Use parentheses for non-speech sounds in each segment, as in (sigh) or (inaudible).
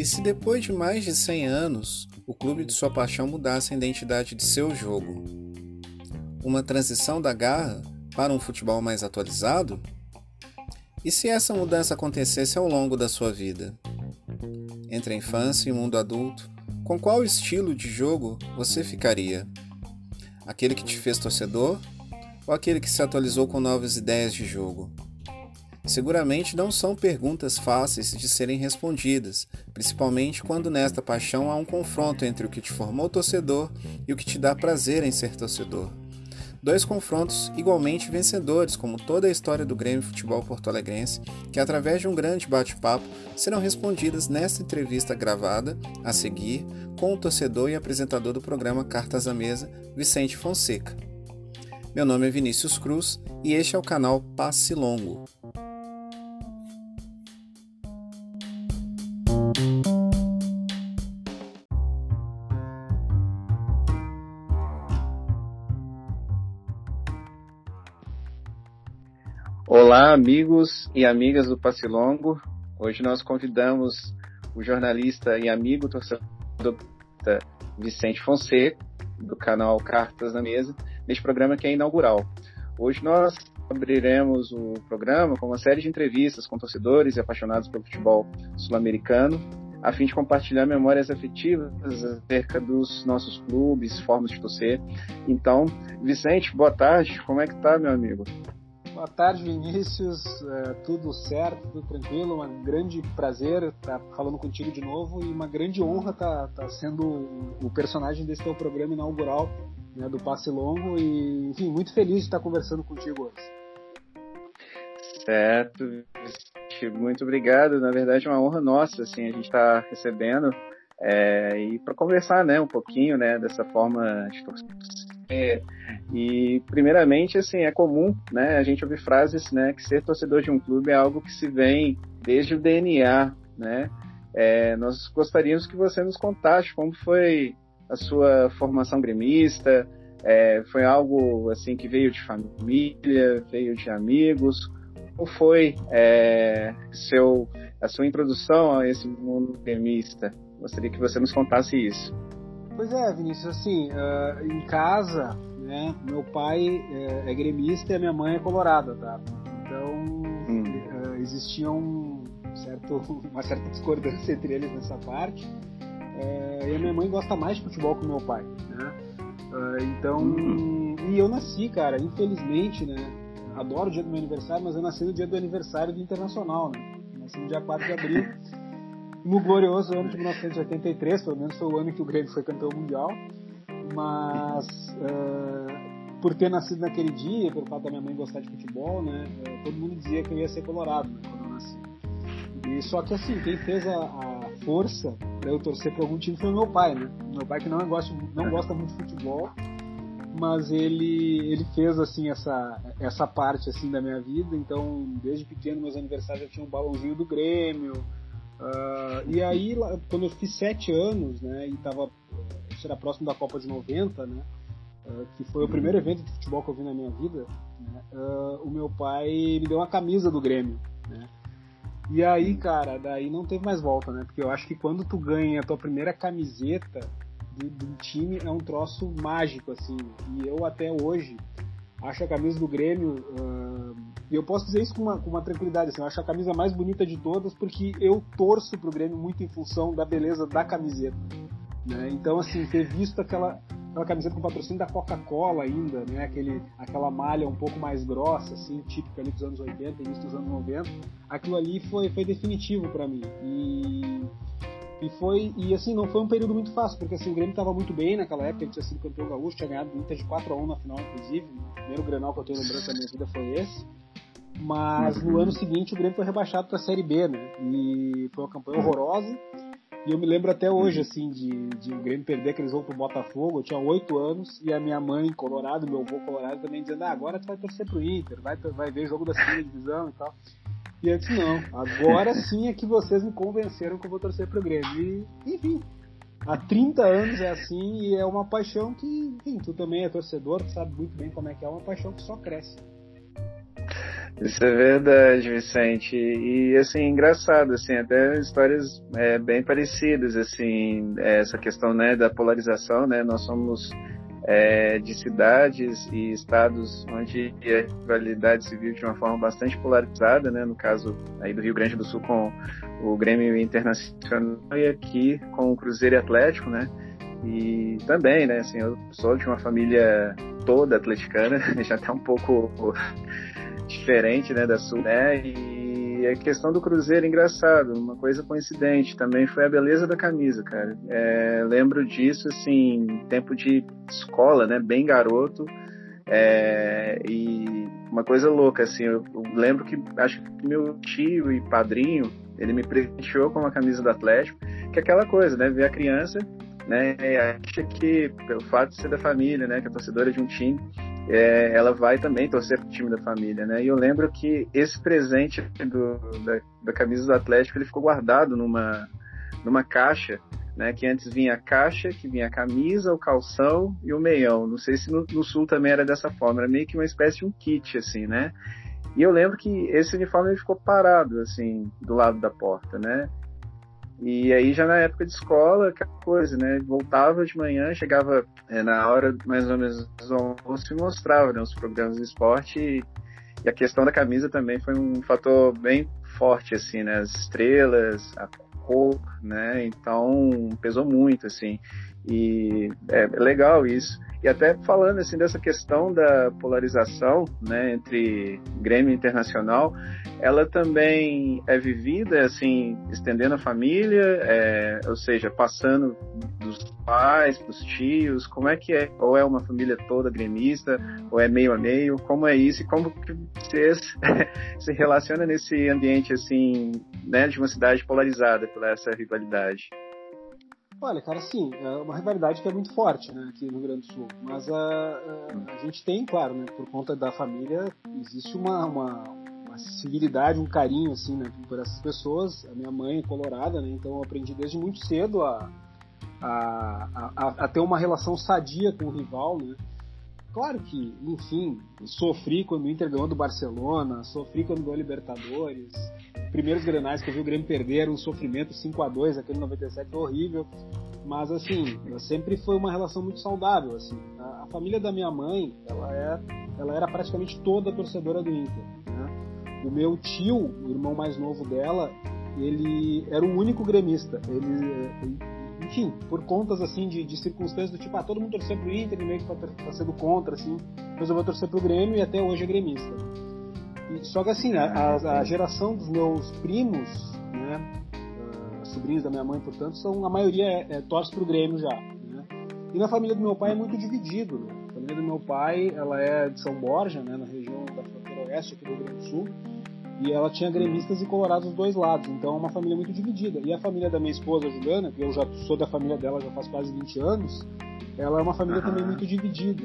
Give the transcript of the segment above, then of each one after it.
E se depois de mais de 100 anos o clube de sua paixão mudasse a identidade de seu jogo? Uma transição da garra para um futebol mais atualizado? E se essa mudança acontecesse ao longo da sua vida? Entre a infância e o mundo adulto, com qual estilo de jogo você ficaria? Aquele que te fez torcedor ou aquele que se atualizou com novas ideias de jogo? Seguramente não são perguntas fáceis de serem respondidas, principalmente quando nesta paixão há um confronto entre o que te formou torcedor e o que te dá prazer em ser torcedor. Dois confrontos igualmente vencedores, como toda a história do Grêmio Futebol Porto Alegrense, que através de um grande bate-papo serão respondidas nesta entrevista gravada a seguir com o torcedor e apresentador do programa Cartas à Mesa, Vicente Fonseca. Meu nome é Vinícius Cruz e este é o canal Passe Longo. Olá, amigos e amigas do Passe Longo. Hoje nós convidamos o jornalista e amigo torcedor Vicente Fonseca, do canal Cartas na Mesa, neste programa que é inaugural. Hoje nós abriremos o programa com uma série de entrevistas com torcedores e apaixonados pelo futebol sul-americano, a fim de compartilhar memórias afetivas acerca dos nossos clubes, formas de torcer. Então, Vicente, boa tarde. Como é que tá, meu amigo? Boa tarde, Vinícius. É, tudo certo, tudo tranquilo. Um grande prazer estar falando contigo de novo e uma grande honra estar, estar sendo o personagem desse teu programa inaugural né, do Passe Longo e, enfim, muito feliz de estar conversando contigo hoje. Certo, muito obrigado. Na verdade, é uma honra nossa, assim, a gente está recebendo é, e para conversar, né, um pouquinho, né, dessa forma de torcer. E primeiramente, assim, é comum, né, a gente ouvir frases, né, que ser torcedor de um clube é algo que se vem desde o DNA, né. É, nós gostaríamos que você nos contasse como foi a sua formação gremista, é, foi algo assim que veio de família, veio de amigos, como foi é, seu, a sua introdução a esse mundo gremista? Gostaria que você nos contasse isso. Pois é, Vinícius, assim, uh, em casa, né, meu pai é, é, gremista e a minha mãe é colorada, tá? Então, hum. uh, existia um certo, (laughs) uma certa discordância entre eles nessa parte. Uh, e a minha mãe gosta mais de futebol que o meu pai, né? então, hum. e eu nasci, cara, infelizmente, né? Adoro o dia do meu aniversário, mas eu nasci no dia do aniversário do Internacional, né? Nasci no dia 4 de abril no glorioso ano de 1983, pelo menos foi o ano que o Grêmio foi campeão mundial, mas uh, por ter nascido naquele dia, pelo fato da minha mãe gostar de futebol, né, uh, todo mundo dizia que eu ia ser colorado né, quando eu nasci. E só que assim, quem fez a, a força para eu torcer por algum time foi o meu pai, né? Meu pai que não gosta, não gosta muito de futebol, mas ele ele fez assim essa essa parte assim da minha vida. Então, desde pequeno meus aniversários eu tinha um balãozinho do Grêmio, Uh, e aí, quando eu fiz sete anos, né, e estava isso era próximo da Copa de 90, né, uh, que foi o uhum. primeiro evento de futebol que eu vi na minha vida, né, uh, o meu pai me deu uma camisa do Grêmio, né. E aí, cara, daí não teve mais volta, né, porque eu acho que quando tu ganha a tua primeira camiseta do, do time é um troço mágico, assim, e eu até hoje acho a camisa do Grêmio e eu posso dizer isso com uma, com uma tranquilidade, assim, eu acho a camisa mais bonita de todas porque eu torço pro Grêmio muito em função da beleza da camiseta. Né? Então, assim, ter visto aquela, aquela camiseta com patrocínio da Coca-Cola ainda, né? Aquele, aquela malha um pouco mais grossa, assim, típica ali dos anos 80, início dos anos 90, aquilo ali foi, foi definitivo para mim. E, e foi, e assim, não foi um período muito fácil, porque assim, o Grêmio estava muito bem naquela época, ele tinha sido campeão gaúcho, tinha ganhado o Inter de 4 a 1 na final, inclusive. O primeiro Grenal que eu tenho lembrança da minha vida foi esse. Mas no ano seguinte o Grêmio foi rebaixado para a Série B, né? E foi uma campanha horrorosa. E eu me lembro até hoje, assim, de, de o Grêmio perder aqueles vão pro Botafogo. Eu tinha oito anos e a minha mãe, colorado, meu avô colorado, também dizendo: ah, agora tu vai torcer pro Inter, vai, vai ver jogo da segunda divisão e tal. E eu disse: não, agora sim é que vocês me convenceram que eu vou torcer pro Grêmio. E, enfim, há 30 anos é assim e é uma paixão que, enfim, tu também é torcedor, tu sabe muito bem como é que é, uma paixão que só cresce. Isso é verdade, Vicente. E assim, engraçado, assim, até histórias é, bem parecidas, assim, essa questão né, da polarização, né? Nós somos é, de cidades e estados onde a rivalidade se viu de uma forma bastante polarizada, né? No caso aí do Rio Grande do Sul com o Grêmio Internacional e aqui com o Cruzeiro e Atlético, né? E também, né, assim, eu sou de uma família toda atleticana, (laughs) já tá um pouco diferente, né, da sua, né? E a questão do Cruzeiro, engraçado, uma coisa coincidente também foi a beleza da camisa, cara. É, lembro disso, assim, tempo de escola, né, bem garoto. É, e uma coisa louca, assim, eu, eu, lembro que acho que meu tio e padrinho, ele me presenteou com uma camisa do Atlético, que é aquela coisa, né, ver a criança, né, acha que pelo fato de ser da família, né, que é torcedora de um time, é, ela vai também torcer pro time da família, né? E eu lembro que esse presente do, da, da, camisa do Atlético ele ficou guardado numa, numa caixa, né? Que antes vinha a caixa, que vinha a camisa, o calção e o meião. Não sei se no, no sul também era dessa forma, era meio que uma espécie de um kit, assim, né? E eu lembro que esse uniforme ficou parado, assim, do lado da porta, né? E aí já na época de escola, aquela coisa, né? Voltava de manhã, chegava é, na hora mais ou menos almoço e mostrava né, os programas de esporte e, e, a questão da camisa também foi um fator bem forte, assim, né? As estrelas, a cor, né? Então pesou muito, assim. E é, é legal isso. E até falando assim dessa questão da polarização, né, entre Grêmio Internacional, ela também é vivida assim, estendendo a família, é, ou seja, passando dos pais para os tios, como é que é? Ou é uma família toda gremista, ou é meio a meio? Como é isso? E como que vocês (laughs) se relacionam nesse ambiente assim, né, de uma cidade polarizada por essa rivalidade? Olha, cara, sim, é uma rivalidade que é muito forte, né, aqui no Rio Grande do Sul. Mas a, a, a gente tem, claro, né, por conta da família, existe uma, uma, uma civilidade, um carinho, assim, né, por essas pessoas. A minha mãe é colorada, né, então eu aprendi desde muito cedo a, a, a, a ter uma relação sadia com o rival, né. Claro que, enfim, sofri quando o Inter ganhou do Barcelona, sofri quando ganhou Libertadores, primeiros granais que eu vi o Grêmio perder um sofrimento 5 a 2 aquele 97 foi horrível. Mas assim, sempre foi uma relação muito saudável. Assim. A, a, família da minha mãe, ela, é, ela era praticamente toda torcedora do Inter. Né? O meu tio, o irmão mais novo dela, ele era o único gremista. Ele, enfim, por contas assim de, de circunstâncias do tipo, ah, todo mundo torceu pro Inter, meio que tá, tá sendo contra, assim, resolveu torcer pro Grêmio e até hoje é gremista. Só que assim, a, a geração dos meus primos, né, uh, sobrinhos da minha mãe, portanto, são a maioria é, é torce pro Grêmio já. Né? E na família do meu pai é muito dividido. Né? A família do meu pai, ela é de São Borja, né, na região da fronteira oeste aqui do Rio Grande do Sul, e ela tinha gremistas e colorados dos dois lados. Então é uma família muito dividida. E a família da minha esposa, Juliana, que eu já sou da família dela já faz quase 20 anos, ela é uma família também muito dividida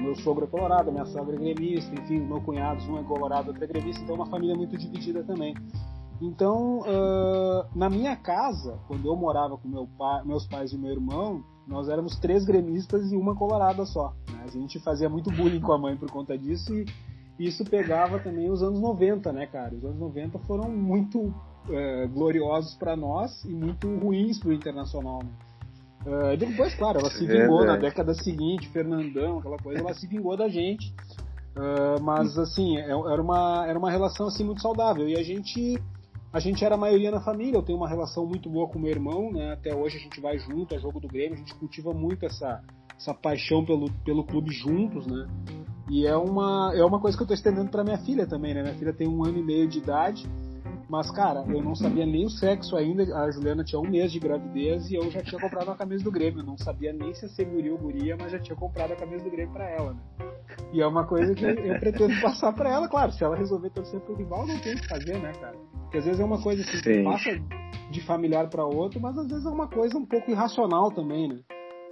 meu sogro é colorado, minha sogra é gremista, enfim, meu cunhado, um é colorado, outro é gremista, então é uma família muito dividida também. Então, uh, na minha casa, quando eu morava com meu pai, meus pais e meu irmão, nós éramos três gremistas e uma colorada só. Né? A gente fazia muito bullying com a mãe por conta disso e isso pegava também os anos 90, né, cara? Os anos 90 foram muito uh, gloriosos para nós e muito ruins para o internacional. Né? Uh, depois, claro, ela se vingou na década seguinte, Fernandão, aquela coisa, ela se vingou da gente. Uh, mas assim, é, era uma, era uma relação assim muito saudável. E a gente a gente era a maioria na família, eu tenho uma relação muito boa com meu irmão, né? Até hoje a gente vai junto, é jogo do Grêmio, a gente cultiva muito essa, essa paixão pelo, pelo clube juntos, né? E é uma, é uma coisa que eu estou estendendo para minha filha também, né? Minha filha tem um ano e meio de idade mas, cara, eu não sabia nem o sexo ainda. A Juliana tinha um mês de gravidez e eu já tinha comprado uma camisa do Grêmio. Eu não sabia nem se ia guria ou guria, mas já tinha comprado a camisa do Grêmio pra ela, né? E é uma coisa que eu pretendo passar pra ela, claro. Se ela resolver torcer pro rival, não tem o que fazer, né, cara? Porque às vezes é uma coisa que Sim. passa de familiar para outro, mas às vezes é uma coisa um pouco irracional também, né?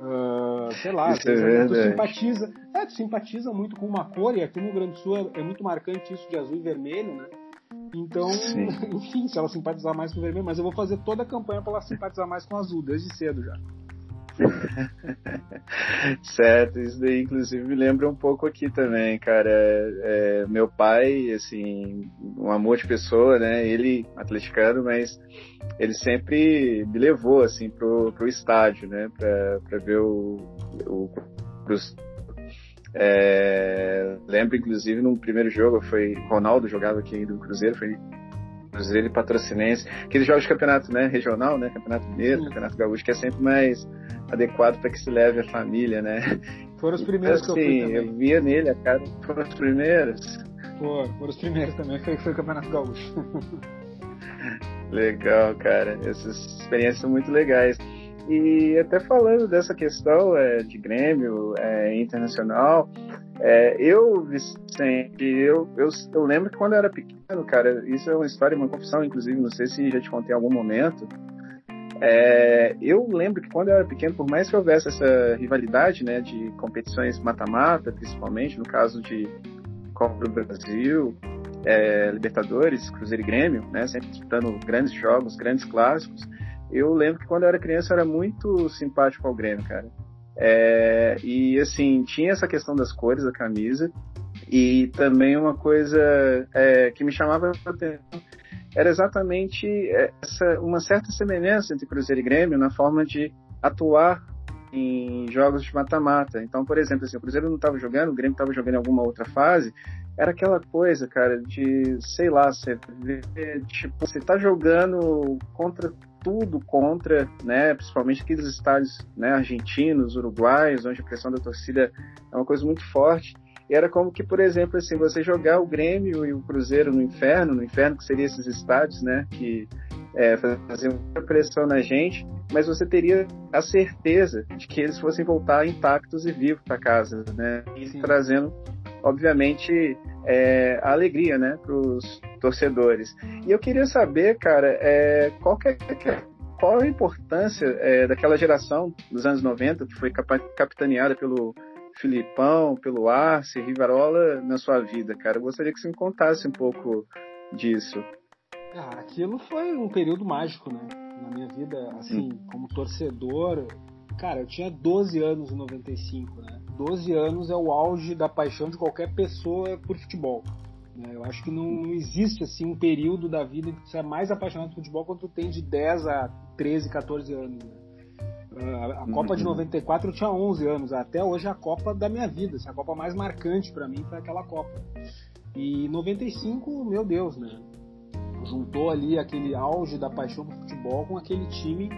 Uh, sei lá, isso é tu simpatiza, é, tu simpatiza muito com uma cor, e aqui no Rio Grande do Sul é, é muito marcante isso de azul e vermelho, né? Então, Sim. (laughs) enfim, se ela simpatizar mais com o vermelho, mas eu vou fazer toda a campanha para ela simpatizar mais com o azul, desde cedo já. (laughs) certo, isso daí inclusive me lembra um pouco aqui também, cara. É, meu pai, assim, um amor de pessoa, né? Ele atleticano, mas ele sempre me levou assim pro, pro estádio, né? Pra, pra ver o, o pros, é, lembro inclusive no primeiro jogo foi Ronaldo jogava aqui do Cruzeiro, foi Cruzeiro e Patrocinense, aqueles jogos de campeonato né, regional, né, campeonato mineiro, campeonato gaúcho, que é sempre mais adequado para que se leve a família, né? Foram os primeiros então, que eu fui assim, eu via nele a cara, foram os primeiros. Foram, foram os primeiros também, foi, foi o campeonato gaúcho. Legal, cara, essas experiências são muito legais. E até falando dessa questão é, de Grêmio é, internacional, é, eu, Vicente, eu, eu, eu lembro que quando eu era pequeno, cara, isso é uma história, uma confissão, inclusive, não sei se já te contei em algum momento. É, eu lembro que quando eu era pequeno, por mais que houvesse essa rivalidade, né, de competições mata-mata, principalmente no caso de Copa do Brasil, é, Libertadores, Cruzeiro e Grêmio, né, sempre disputando grandes jogos, grandes clássicos eu lembro que quando eu era criança eu era muito simpático ao Grêmio, cara. É, e assim, tinha essa questão das cores da camisa e também uma coisa é, que me chamava a atenção era exatamente essa, uma certa semelhança entre Cruzeiro e Grêmio na forma de atuar em jogos de mata-mata. Então, por exemplo, assim, o Cruzeiro não estava jogando, o Grêmio estava jogando em alguma outra fase, era aquela coisa, cara, de, sei lá, você tipo, você tá jogando contra tudo contra, né, principalmente aqueles estádios né, argentinos, uruguaios, onde a pressão da torcida é uma coisa muito forte. E era como que, por exemplo, assim, você jogar o Grêmio e o Cruzeiro no inferno, no inferno que seriam esses estádios, né, que é, faziam muita pressão na gente, mas você teria a certeza de que eles fossem voltar intactos e vivos para casa, né, e trazendo, obviamente, é, a alegria, né, para os torcedores. E eu queria saber, cara, é, qual, é, qual a importância é, daquela geração dos anos 90 que foi capitaneada pelo Filipão, pelo Arce, Rivarola na sua vida, cara? Eu gostaria que você me contasse um pouco disso. Ah, aquilo foi um período mágico, né? Na minha vida, assim, hum. como torcedor, cara, eu tinha 12 anos em 95, né? 12 anos é o auge da paixão de qualquer pessoa por futebol. Né? Eu acho que não, não, existe assim um período da vida em que você é mais apaixonado por futebol quando tu tem de 10 a 13, 14 anos. Né? A, a Copa de 94 uhum. eu tinha 11 anos, até hoje é a Copa da minha vida, assim, a Copa mais marcante para mim foi aquela Copa. E 95, meu Deus, né? Juntou ali aquele auge da paixão por futebol com aquele time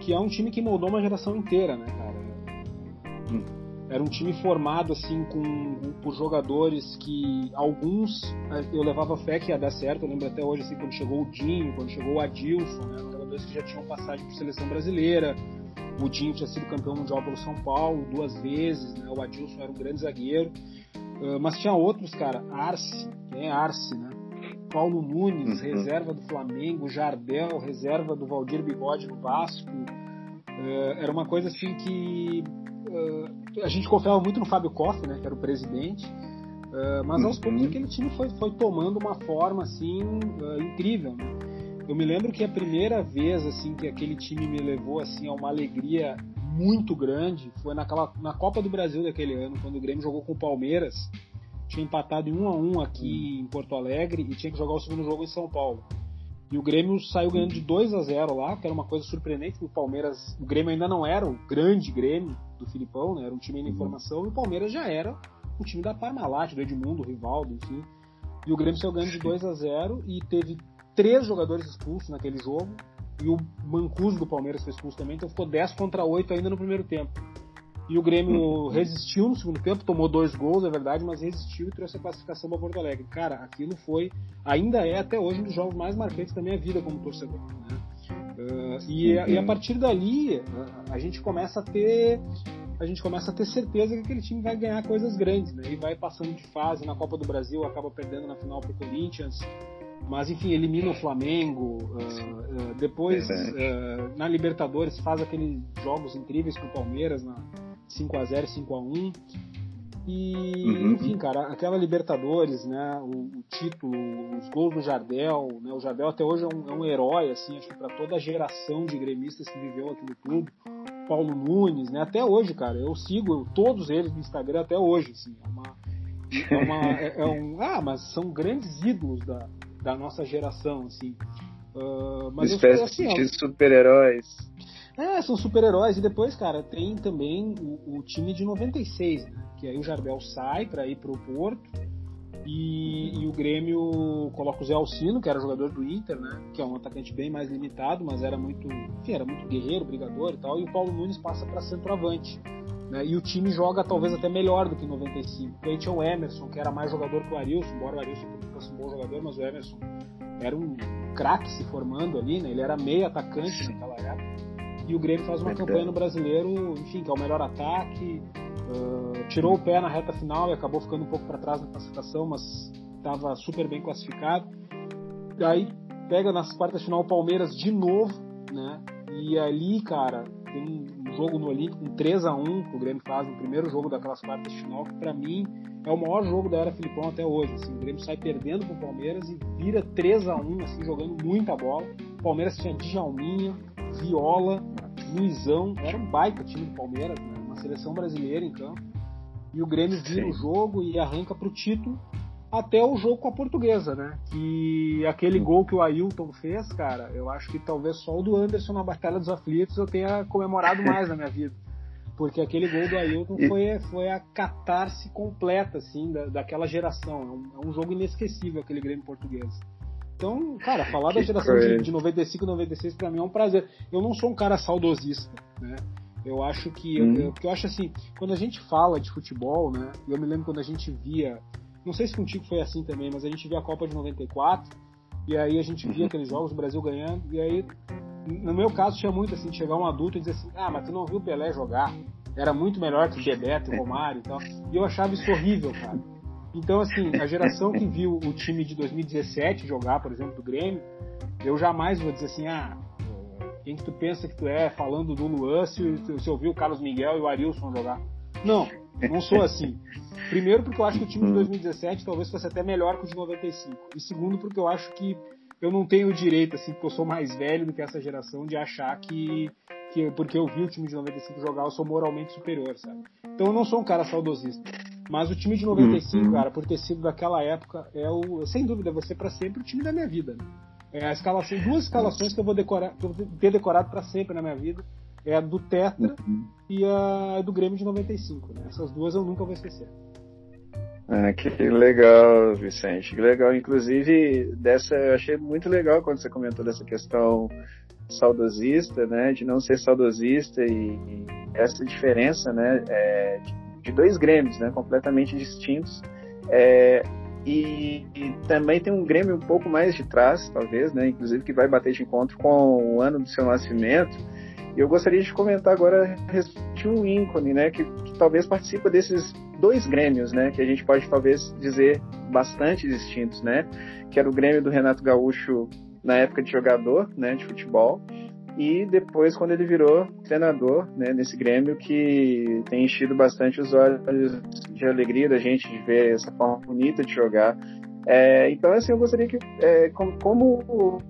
que é um time que moldou uma geração inteira, né, cara? Era um time formado assim com por jogadores que alguns eh, eu levava fé que ia dar certo. Eu lembro até hoje assim quando chegou o Dinho, quando chegou o Adilson, né, jogadores que já tinham passagem por seleção brasileira. O Dinho tinha sido campeão mundial pelo São Paulo duas vezes, né? O Adilson era um grande zagueiro. Uh, mas tinha outros, cara, Arce, quem é Arce, né? Paulo Nunes, uhum. reserva do Flamengo, Jardel, reserva do Valdir Bigode no Vasco. Uh, era uma coisa assim que uh, a gente confiava muito no Fábio Koff, né, que era o presidente, uh, mas aos poucos uhum. aquele time foi, foi tomando uma forma assim uh, incrível. Né? Eu me lembro que a primeira vez assim que aquele time me levou assim a uma alegria muito grande foi naquela na Copa do Brasil daquele ano, quando o Grêmio jogou com o Palmeiras, tinha empatado em 1 a 1 aqui em Porto Alegre e tinha que jogar o segundo jogo em São Paulo. E o Grêmio saiu ganhando de 2 a 0 lá, que era uma coisa surpreendente, o Palmeiras, o Grêmio ainda não era o grande Grêmio do Filipão, né? Era um time em uhum. formação, e o Palmeiras já era o time da Parmalat, do Edmundo, o Rivaldo, enfim. E o Grêmio saiu ganhando de 2 a 0 e teve três jogadores expulsos naquele jogo, e o Mancuso do Palmeiras foi expulso também, então ficou 10 contra 8 ainda no primeiro tempo. E o Grêmio uhum. resistiu no segundo tempo, tomou dois gols, é verdade, mas resistiu e trouxe a classificação para Porto Alegre. Cara, aquilo foi, ainda é até hoje um dos jogos mais marcantes da minha vida como torcedor. Né? Uh, e, uhum. e, a partir dali a, gente começa a ter a gente começa a ter certeza que aquele time vai ganhar coisas grandes, né? E vai passando de fase na Copa do Brasil, acaba perdendo na final para o Corinthians, mas enfim elimina o Flamengo. Uh, uh, depois na Libertadores faz aqueles jogos incríveis com o Palmeiras na 5 a 0 5 a 1 e, uhum. enfim, cara, aquela Libertadores, né, o, o, título, os gols do Jardel, né, o Jardel até hoje é um, é um herói, assim, acho que para toda a geração de gremistas que viveu aqui no clube. Paulo Nunes, né? Até hoje, cara, eu sigo todos eles no Instagram até hoje, assim. É uma, é, uma, (laughs) é, é um, ah, mas são grandes ídolos da, da nossa geração, assim. Uh, mas espécie assim, de super-heróis. É, são super-heróis. E depois, cara, tem também o, o, time de 96, né? Que aí o Jardel sai para ir pro Porto. E, e, o Grêmio coloca o Zé Alcino, que era jogador do Inter, né? Que é um atacante bem mais limitado, mas era muito, enfim, era muito guerreiro, brigador e tal. E o Paulo Nunes passa para centroavante. Né? E o time joga talvez até melhor do que em 95. Porque aí tinha o Emerson, que era mais jogador que o Arilson, embora o Arilson fosse um bom jogador, mas o Emerson era um craque se formando ali, né? Ele era meio atacante naquela época. E o Grêmio faz uma campanha no brasileiro, enfim, que é o melhor ataque. Uh, tirou o pé na reta final e acabou ficando um pouco para trás na classificação, mas estava super bem classificado. E aí pega nas quartas de final o Palmeiras de novo, né? E ali, cara, tem um jogo no Olímpico, um 3 a 1 que o Grêmio faz no primeiro jogo daquelas quartas de final, que para mim é o maior jogo da era Filipão até hoje. Assim, o Grêmio sai perdendo pro Palmeiras e vira 3 a 1 assim, jogando muita bola. O Palmeiras tinha Djalminha, Viola, Luizão, era um baita time do Palmeiras, né? uma seleção brasileira em campo. E o Grêmio vira o jogo e arranca pro título até o jogo com a portuguesa, né? Que aquele gol que o Ailton fez, cara, eu acho que talvez só o do Anderson na Batalha dos Aflitos eu tenha comemorado (laughs) mais na minha vida. Porque aquele gol do Ailton foi, foi a catarse completa, assim, da, daquela geração. É um, é um jogo inesquecível aquele Grêmio português. Então, cara, falar que da geração de, de 95 e 96 para mim é um prazer. Eu não sou um cara saudosista, né? Eu acho que. Hum. Eu, porque eu acho assim, quando a gente fala de futebol, né? Eu me lembro quando a gente via não sei se contigo foi assim também, mas a gente via a Copa de 94 e aí a gente via uhum. aqueles jogos, o Brasil ganhando, e aí, no meu caso, tinha muito assim, de chegar um adulto e dizer assim, ah, mas tu não viu o Pelé jogar? Era muito melhor que o Bebeto, o (laughs) Romário e tal. E eu achava isso horrível, cara. Então, assim, a geração que viu o time de 2017 jogar, por exemplo, do Grêmio, eu jamais vou dizer assim, ah, quem que tu pensa que tu é falando do Luan se, se ouviu o Carlos Miguel e o Arilson jogar? Não, não sou assim. Primeiro, porque eu acho que o time de 2017 talvez fosse até melhor que o de 95. E segundo, porque eu acho que eu não tenho o direito, assim, porque eu sou mais velho do que essa geração, de achar que, que porque eu vi o time de 95 jogar, eu sou moralmente superior, sabe? Então eu não sou um cara saudosista. Mas o time de 95, uhum. cara, por ter sido daquela época, é o, sem dúvida, vai ser para sempre o time da minha vida. Né? É a escalação, duas escalações que eu vou decorar, que eu vou ter decorado para sempre na minha vida. É a do Tetra uhum. e a do Grêmio de 95. Né? Essas duas eu nunca vou esquecer. Ah, que legal, Vicente. Que legal. Inclusive, dessa, eu achei muito legal quando você comentou dessa questão saudosista, né? De não ser saudosista e, e essa diferença, né? É, de, de, dois Grêmios, né? Completamente distintos. É, e, e, também tem um Grêmio um pouco mais de trás, talvez, né? Inclusive que vai bater de encontro com o ano do seu nascimento. E eu gostaria de comentar agora de um ícone, né? Que, que talvez participa desses dois Grêmios, né, que a gente pode talvez dizer bastante distintos, né, que era o Grêmio do Renato Gaúcho na época de jogador, né, de futebol, e depois quando ele virou treinador, né, nesse Grêmio que tem enchido bastante os olhos de alegria da gente de ver essa forma bonita de jogar. É, então, assim, eu gostaria que, é, como, como,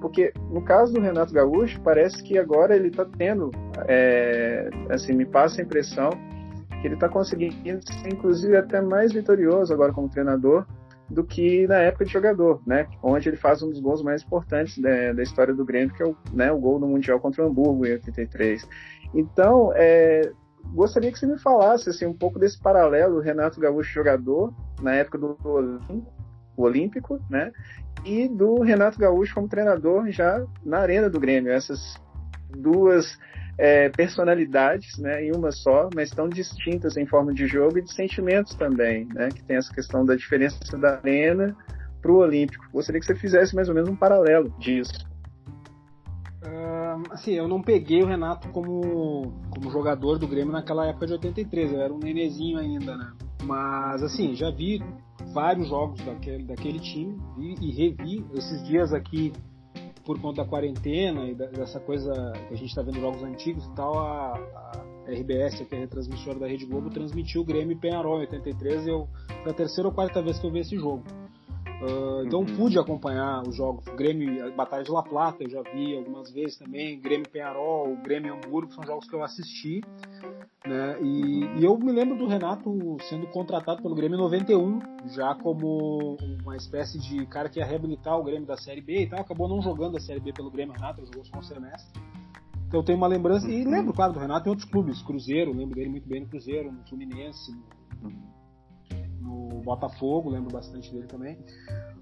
porque no caso do Renato Gaúcho, parece que agora ele está tendo, é, assim, me passa a impressão que ele está conseguindo ser, inclusive, até mais vitorioso agora como treinador do que na época de jogador, né? Onde ele faz um dos gols mais importantes da, da história do Grêmio, que é o, né, o gol no Mundial contra o Hamburgo em 83. Então, é, gostaria que você me falasse assim, um pouco desse paralelo do Renato Gaúcho jogador, na época do, do Olímpico, né? E do Renato Gaúcho como treinador já na arena do Grêmio. Essas duas é, personalidades, né, em uma só, mas tão distintas em forma de jogo e de sentimentos também, né, que tem essa questão da diferença da arena para o Olímpico. Gostaria que você fizesse mais ou menos um paralelo disso. Uh, assim, eu não peguei o Renato como, como jogador do Grêmio naquela época de 83, eu era um nenezinho ainda, né? Mas, assim, já vi vários jogos daquele, daquele time vi, e revi esses dias aqui por conta da quarentena e dessa coisa que a gente está vendo jogos antigos e tal, a, a RBS, que é a retransmissora da Rede Globo, transmitiu o Grêmio e Penharol em 83 e eu, foi a terceira ou quarta vez que eu vi esse jogo. Uh, então uhum. pude acompanhar os jogos. Grêmio, a Batalha de La Plata eu já vi algumas vezes também. Grêmio Penharol, Grêmio Hamburgo são jogos que eu assisti. Né? E, e, eu me lembro do Renato sendo contratado pelo Grêmio em 91, já como uma espécie de cara que ia reabilitar o Grêmio da Série B e tal. Acabou não jogando a Série B pelo Grêmio Renato, jogou só um semestre. Então eu tenho uma lembrança, e lembro, claro, do Renato em outros clubes, Cruzeiro, lembro dele muito bem no Cruzeiro, no Fluminense, no, no Botafogo, lembro bastante dele também.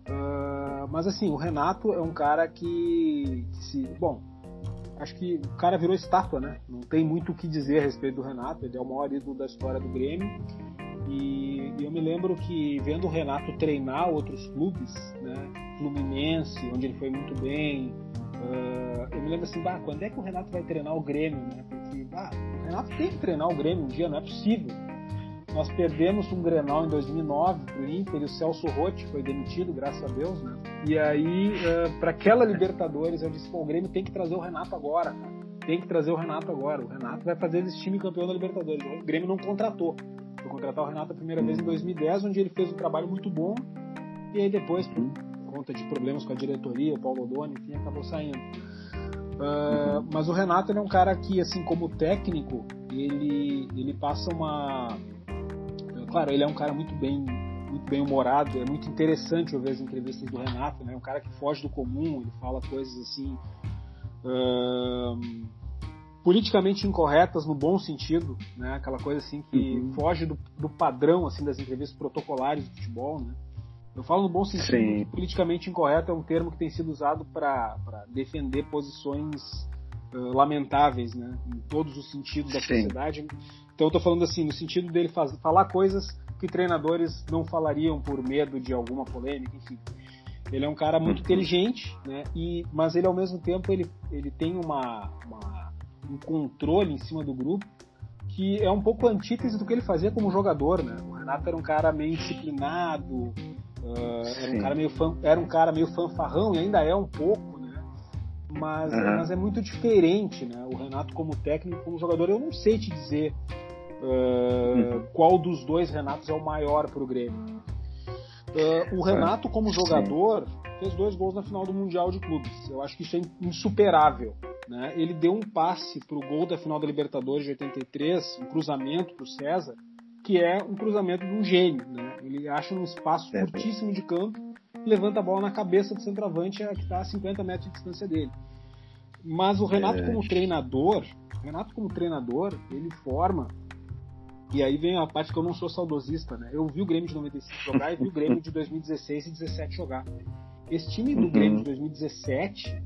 Uh, mas assim, o Renato é um cara que, que, se. Bom, acho que o cara virou estátua, né? Não tem muito o que dizer a respeito do Renato, ele é o maior ídolo da história do Grêmio. E, eu me lembro que vendo o Renato treinar outros clubes, né? Fluminense, onde ele foi muito bem. Uh, eu me lembro assim, bah, quando é que o Renato vai treinar o Grêmio, né? Porque, bah, o Renato tem que treinar o Grêmio um dia, não é possível. Nós perdemos um Grenal em 2009 pro Inter e o Celso Rotti foi demitido, graças a Deus, né? E aí, uh, para aquela Libertadores, eu disse, pô, o Grêmio tem que trazer o Renato agora, cara. Tem que trazer o Renato agora. O Renato vai fazer esse time campeão da Libertadores. O Grêmio não contratou. Foi contratar o Renato a primeira vez em 2010, onde ele fez um trabalho muito bom. E aí depois, por conta de problemas com a diretoria, o Paulo Odoni, enfim, acabou saindo. Uh, mas o Renato é um cara que, assim como técnico, ele, ele passa uma, claro, ele é um cara muito bem muito bem humorado, é muito interessante ouvir as entrevistas do Renato, né? Um cara que foge do comum, ele fala coisas assim politicamente incorretas no bom sentido, né? Aquela coisa assim que uhum. foge do, do, padrão assim das entrevistas protocolares do futebol, né? Eu falo no bom sentido, politicamente incorreto é um termo que tem sido usado para defender posições uh, lamentáveis, né? Em todos os sentidos da Sim. sociedade, então eu tô falando assim, no sentido dele faz, falar coisas que treinadores não falariam por medo de alguma polêmica, enfim. Ele é um cara muito uhum. inteligente, né? E, mas ele ao mesmo tempo ele, ele tem uma, uma, um controle em cima do grupo que é um pouco antítese do que ele fazia como jogador, né? O Renato era um cara meio disciplinado, uh, era, um cara meio fan, era um cara meio fanfarrão e ainda é um pouco, mas, uhum. mas é muito diferente, né? O Renato como técnico, como jogador, eu não sei te dizer uh, qual dos dois Renatos é o maior para o Grêmio. Uh, o Renato como jogador fez dois gols na final do Mundial de Clubes. Eu acho que isso é insuperável. Né? Ele deu um passe para o gol da final da Libertadores de 83, um cruzamento para o César, que é um cruzamento de um gênio. Né? Ele acha um espaço é, curtíssimo de campo levanta a bola na cabeça do centroavante que está a 50 metros de distância dele. Mas o Renato, é. como treinador, Renato, como treinador, ele forma. E aí vem a parte que eu não sou saudosista, né? Eu vi o Grêmio de 95 jogar e vi o Grêmio de 2016 e 2017 jogar. Esse time do uhum. Grêmio de 2017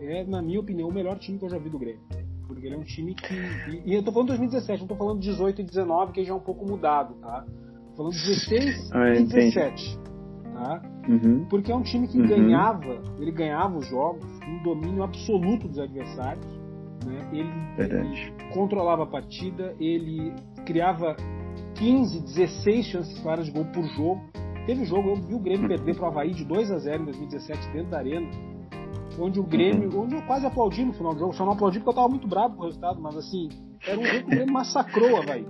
é, é, na minha opinião, o melhor time que eu já vi do Grêmio. Porque ele é um time que. E, e eu tô falando 2017, não tô falando 18 e 19, que já é um pouco mudado, tá? Tô falando 16 ah, e 17 tá? Uhum. Porque é um time que uhum. ganhava, ele ganhava os jogos com um domínio absoluto dos adversários, né? Ele, ele, controlava a partida, ele criava 15, 16 chances claras de gol por jogo. Teve jogo, eu vi o Grêmio perder para o Havaí de 2 a 0 em 2017 dentro da arena, onde o Grêmio, uhum. onde eu quase aplaudi no final do jogo, só não aplaudi porque eu estava muito bravo com o resultado, mas assim, era um jogo que o Grêmio massacrou o Havaí.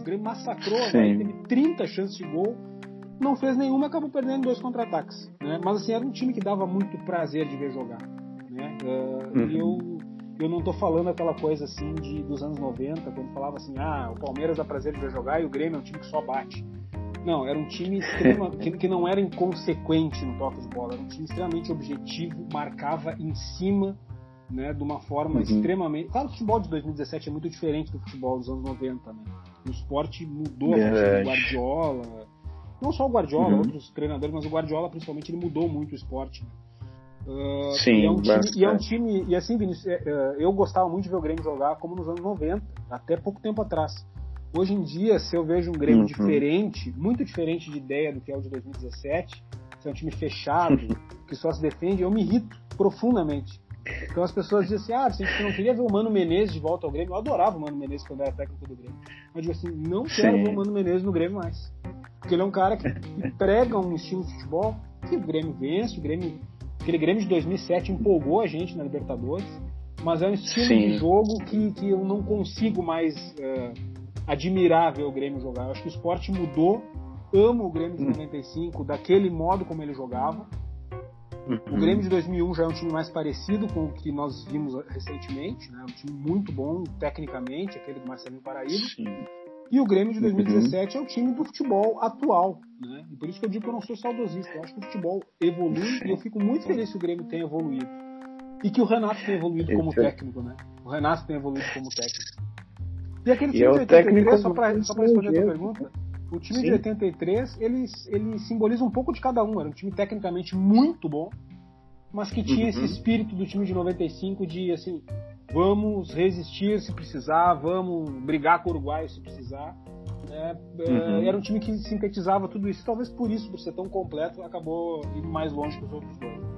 O Grêmio massacrou o Havaí, teve 30 chances de gol, não fez nenhuma, acabou perdendo dois contra-ataques. Né? Mas assim, era um time que dava muito prazer de ver jogar. Né? Uh, uhum. Eu, eu não estou falando aquela coisa assim de, dos anos 90, quando falava assim, ah, o Palmeiras dá prazer de jogar e o Grêmio é um time que só bate. Não, era um time extrema, (laughs) que, que não era inconsequente no toque de bola, era um time extremamente objetivo, marcava em cima né, de uma forma uhum. extremamente. Claro, o futebol de 2017 é muito diferente do futebol dos anos 90, né? O esporte mudou a partir do Guardiola, não só o Guardiola, uhum. outros treinadores, mas o Guardiola principalmente ele mudou muito o esporte. Uh, Sim, e é, um time, e é um time, e assim, Vinícius, é, é, eu gostava muito de ver o Grêmio jogar como nos anos 90, até pouco tempo atrás. Hoje em dia, se eu vejo um Grêmio uhum. diferente, muito diferente de ideia do que é o de 2017, se é um time fechado, que só se defende, eu me irrito profundamente. Então as pessoas dizem assim, ah, você não queria ver o Mano Menezes de volta ao Grêmio. Eu adorava o Mano Menezes quando era técnico do Grêmio. Mas eu digo assim, não quero Sim. ver o Mano Menezes no Grêmio mais. Porque ele é um cara que, que (laughs) prega um estilo de futebol que o Grêmio vence, o Grêmio, aquele Grêmio de 2007 empolgou a gente na Libertadores, mas é um estilo Sim. de jogo que, que eu não consigo mais uh, admirar ver o Grêmio jogar. Eu acho que o esporte mudou amo o Grêmio de 95 daquele modo como ele jogava. O Grêmio de 2001 já é um time mais parecido com o que nós vimos recentemente, né? um time muito bom tecnicamente, aquele do Marcelinho Paraíba. Sim. E o Grêmio de 2017 uhum. é o time do futebol atual, né? E por isso que eu digo que eu não sou saudosista. Eu acho que o futebol evolui e eu fico muito feliz que o Grêmio tenha evoluído. E que o Renato tenha evoluído como técnico, né? O Renato tenha evoluído como técnico. E aquele time e de 83, só para responder a tua pergunta, o time Sim. de 83, ele, ele simboliza um pouco de cada um. Era um time tecnicamente muito bom, mas que tinha uhum. esse espírito do time de 95 de, assim, vamos resistir se precisar, vamos brigar com o Uruguai se precisar. É, é, uhum. Era um time que sintetizava tudo isso. Talvez por isso, por ser tão completo, acabou indo mais longe que os outros dois.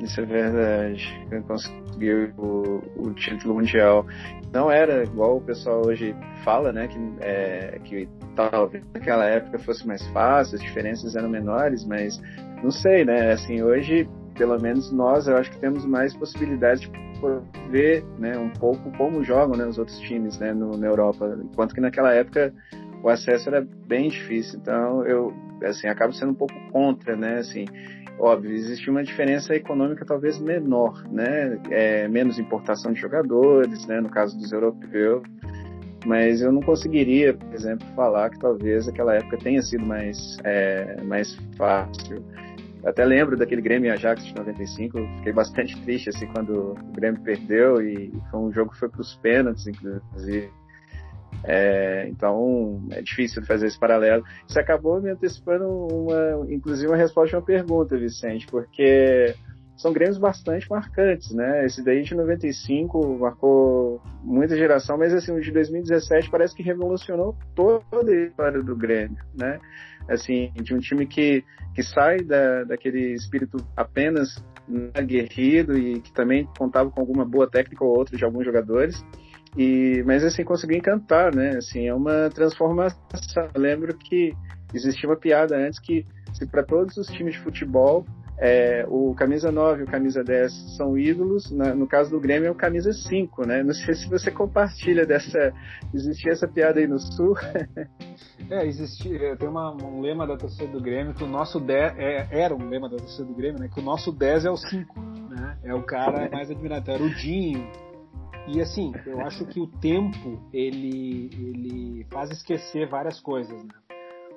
Isso é verdade. Conseguiu o, o, título mundial. Não era igual o pessoal hoje fala, né? Que, é, que talvez naquela época fosse mais fácil, as diferenças eram menores, mas não sei, né? Assim, hoje, pelo menos nós, eu acho que temos mais possibilidades de ver né, um pouco como jogam né, os outros times né, no, na Europa, enquanto que naquela época o acesso era bem difícil. Então eu assim acabo sendo um pouco contra, né? Assim, óbvio, existe uma diferença econômica talvez menor, né? É, menos importação de jogadores, né? No caso dos europeus, mas eu não conseguiria, por exemplo, falar que talvez aquela época tenha sido mais é, mais fácil. Eu até lembro daquele Grêmio Ajax de 95, fiquei bastante triste assim quando o Grêmio perdeu e foi um jogo que foi para os pênaltis, inclusive. É, então é difícil fazer esse paralelo. Isso acabou me antecipando uma, inclusive uma resposta de uma pergunta, Vicente, porque são Grêmios bastante marcantes, né? Esse daí de 95 marcou muita geração, mas assim, o de 2017 parece que revolucionou toda a história do Grêmio, né? Assim, de um time que, que sai da, daquele espírito apenas aguerrido e que também contava com alguma boa técnica ou outra de alguns jogadores, e, mas assim, conseguiu encantar, né? Assim, é uma transformação. Eu lembro que existia uma piada antes que se para todos os times de futebol é, o camisa 9 e o camisa 10 são ídolos, na, no caso do Grêmio é o camisa 5, né? Não sei se você compartilha dessa. Existia essa piada aí no Sul? é, existia. Tem uma, um lema da torcida do Grêmio que o nosso 10. É, era um lema da torcida do Grêmio, né? Que o nosso 10 é o 5, né? É o cara mais admirado. Era o Dinho, e assim, eu acho que o tempo ele, ele faz esquecer várias coisas. Né?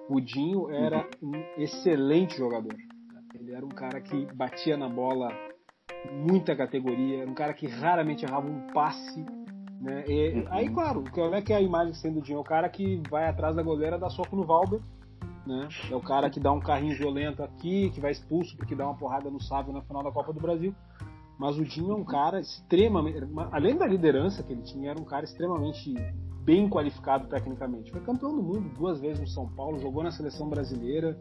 O Dinho era um excelente jogador. Ele era um cara que batia na bola muita categoria, era um cara que raramente errava um passe. Né? E, uhum. Aí, claro, como é que é a imagem sendo o Dinho? É o cara que vai atrás da goleira, dá soco no Valber. Né? É o cara que dá um carrinho violento aqui, que vai expulso porque dá uma porrada no sábio na final da Copa do Brasil. Mas o Dinho é um cara extremamente. Além da liderança que ele tinha, era um cara extremamente bem qualificado tecnicamente. Foi campeão do mundo duas vezes no São Paulo, jogou na seleção brasileira.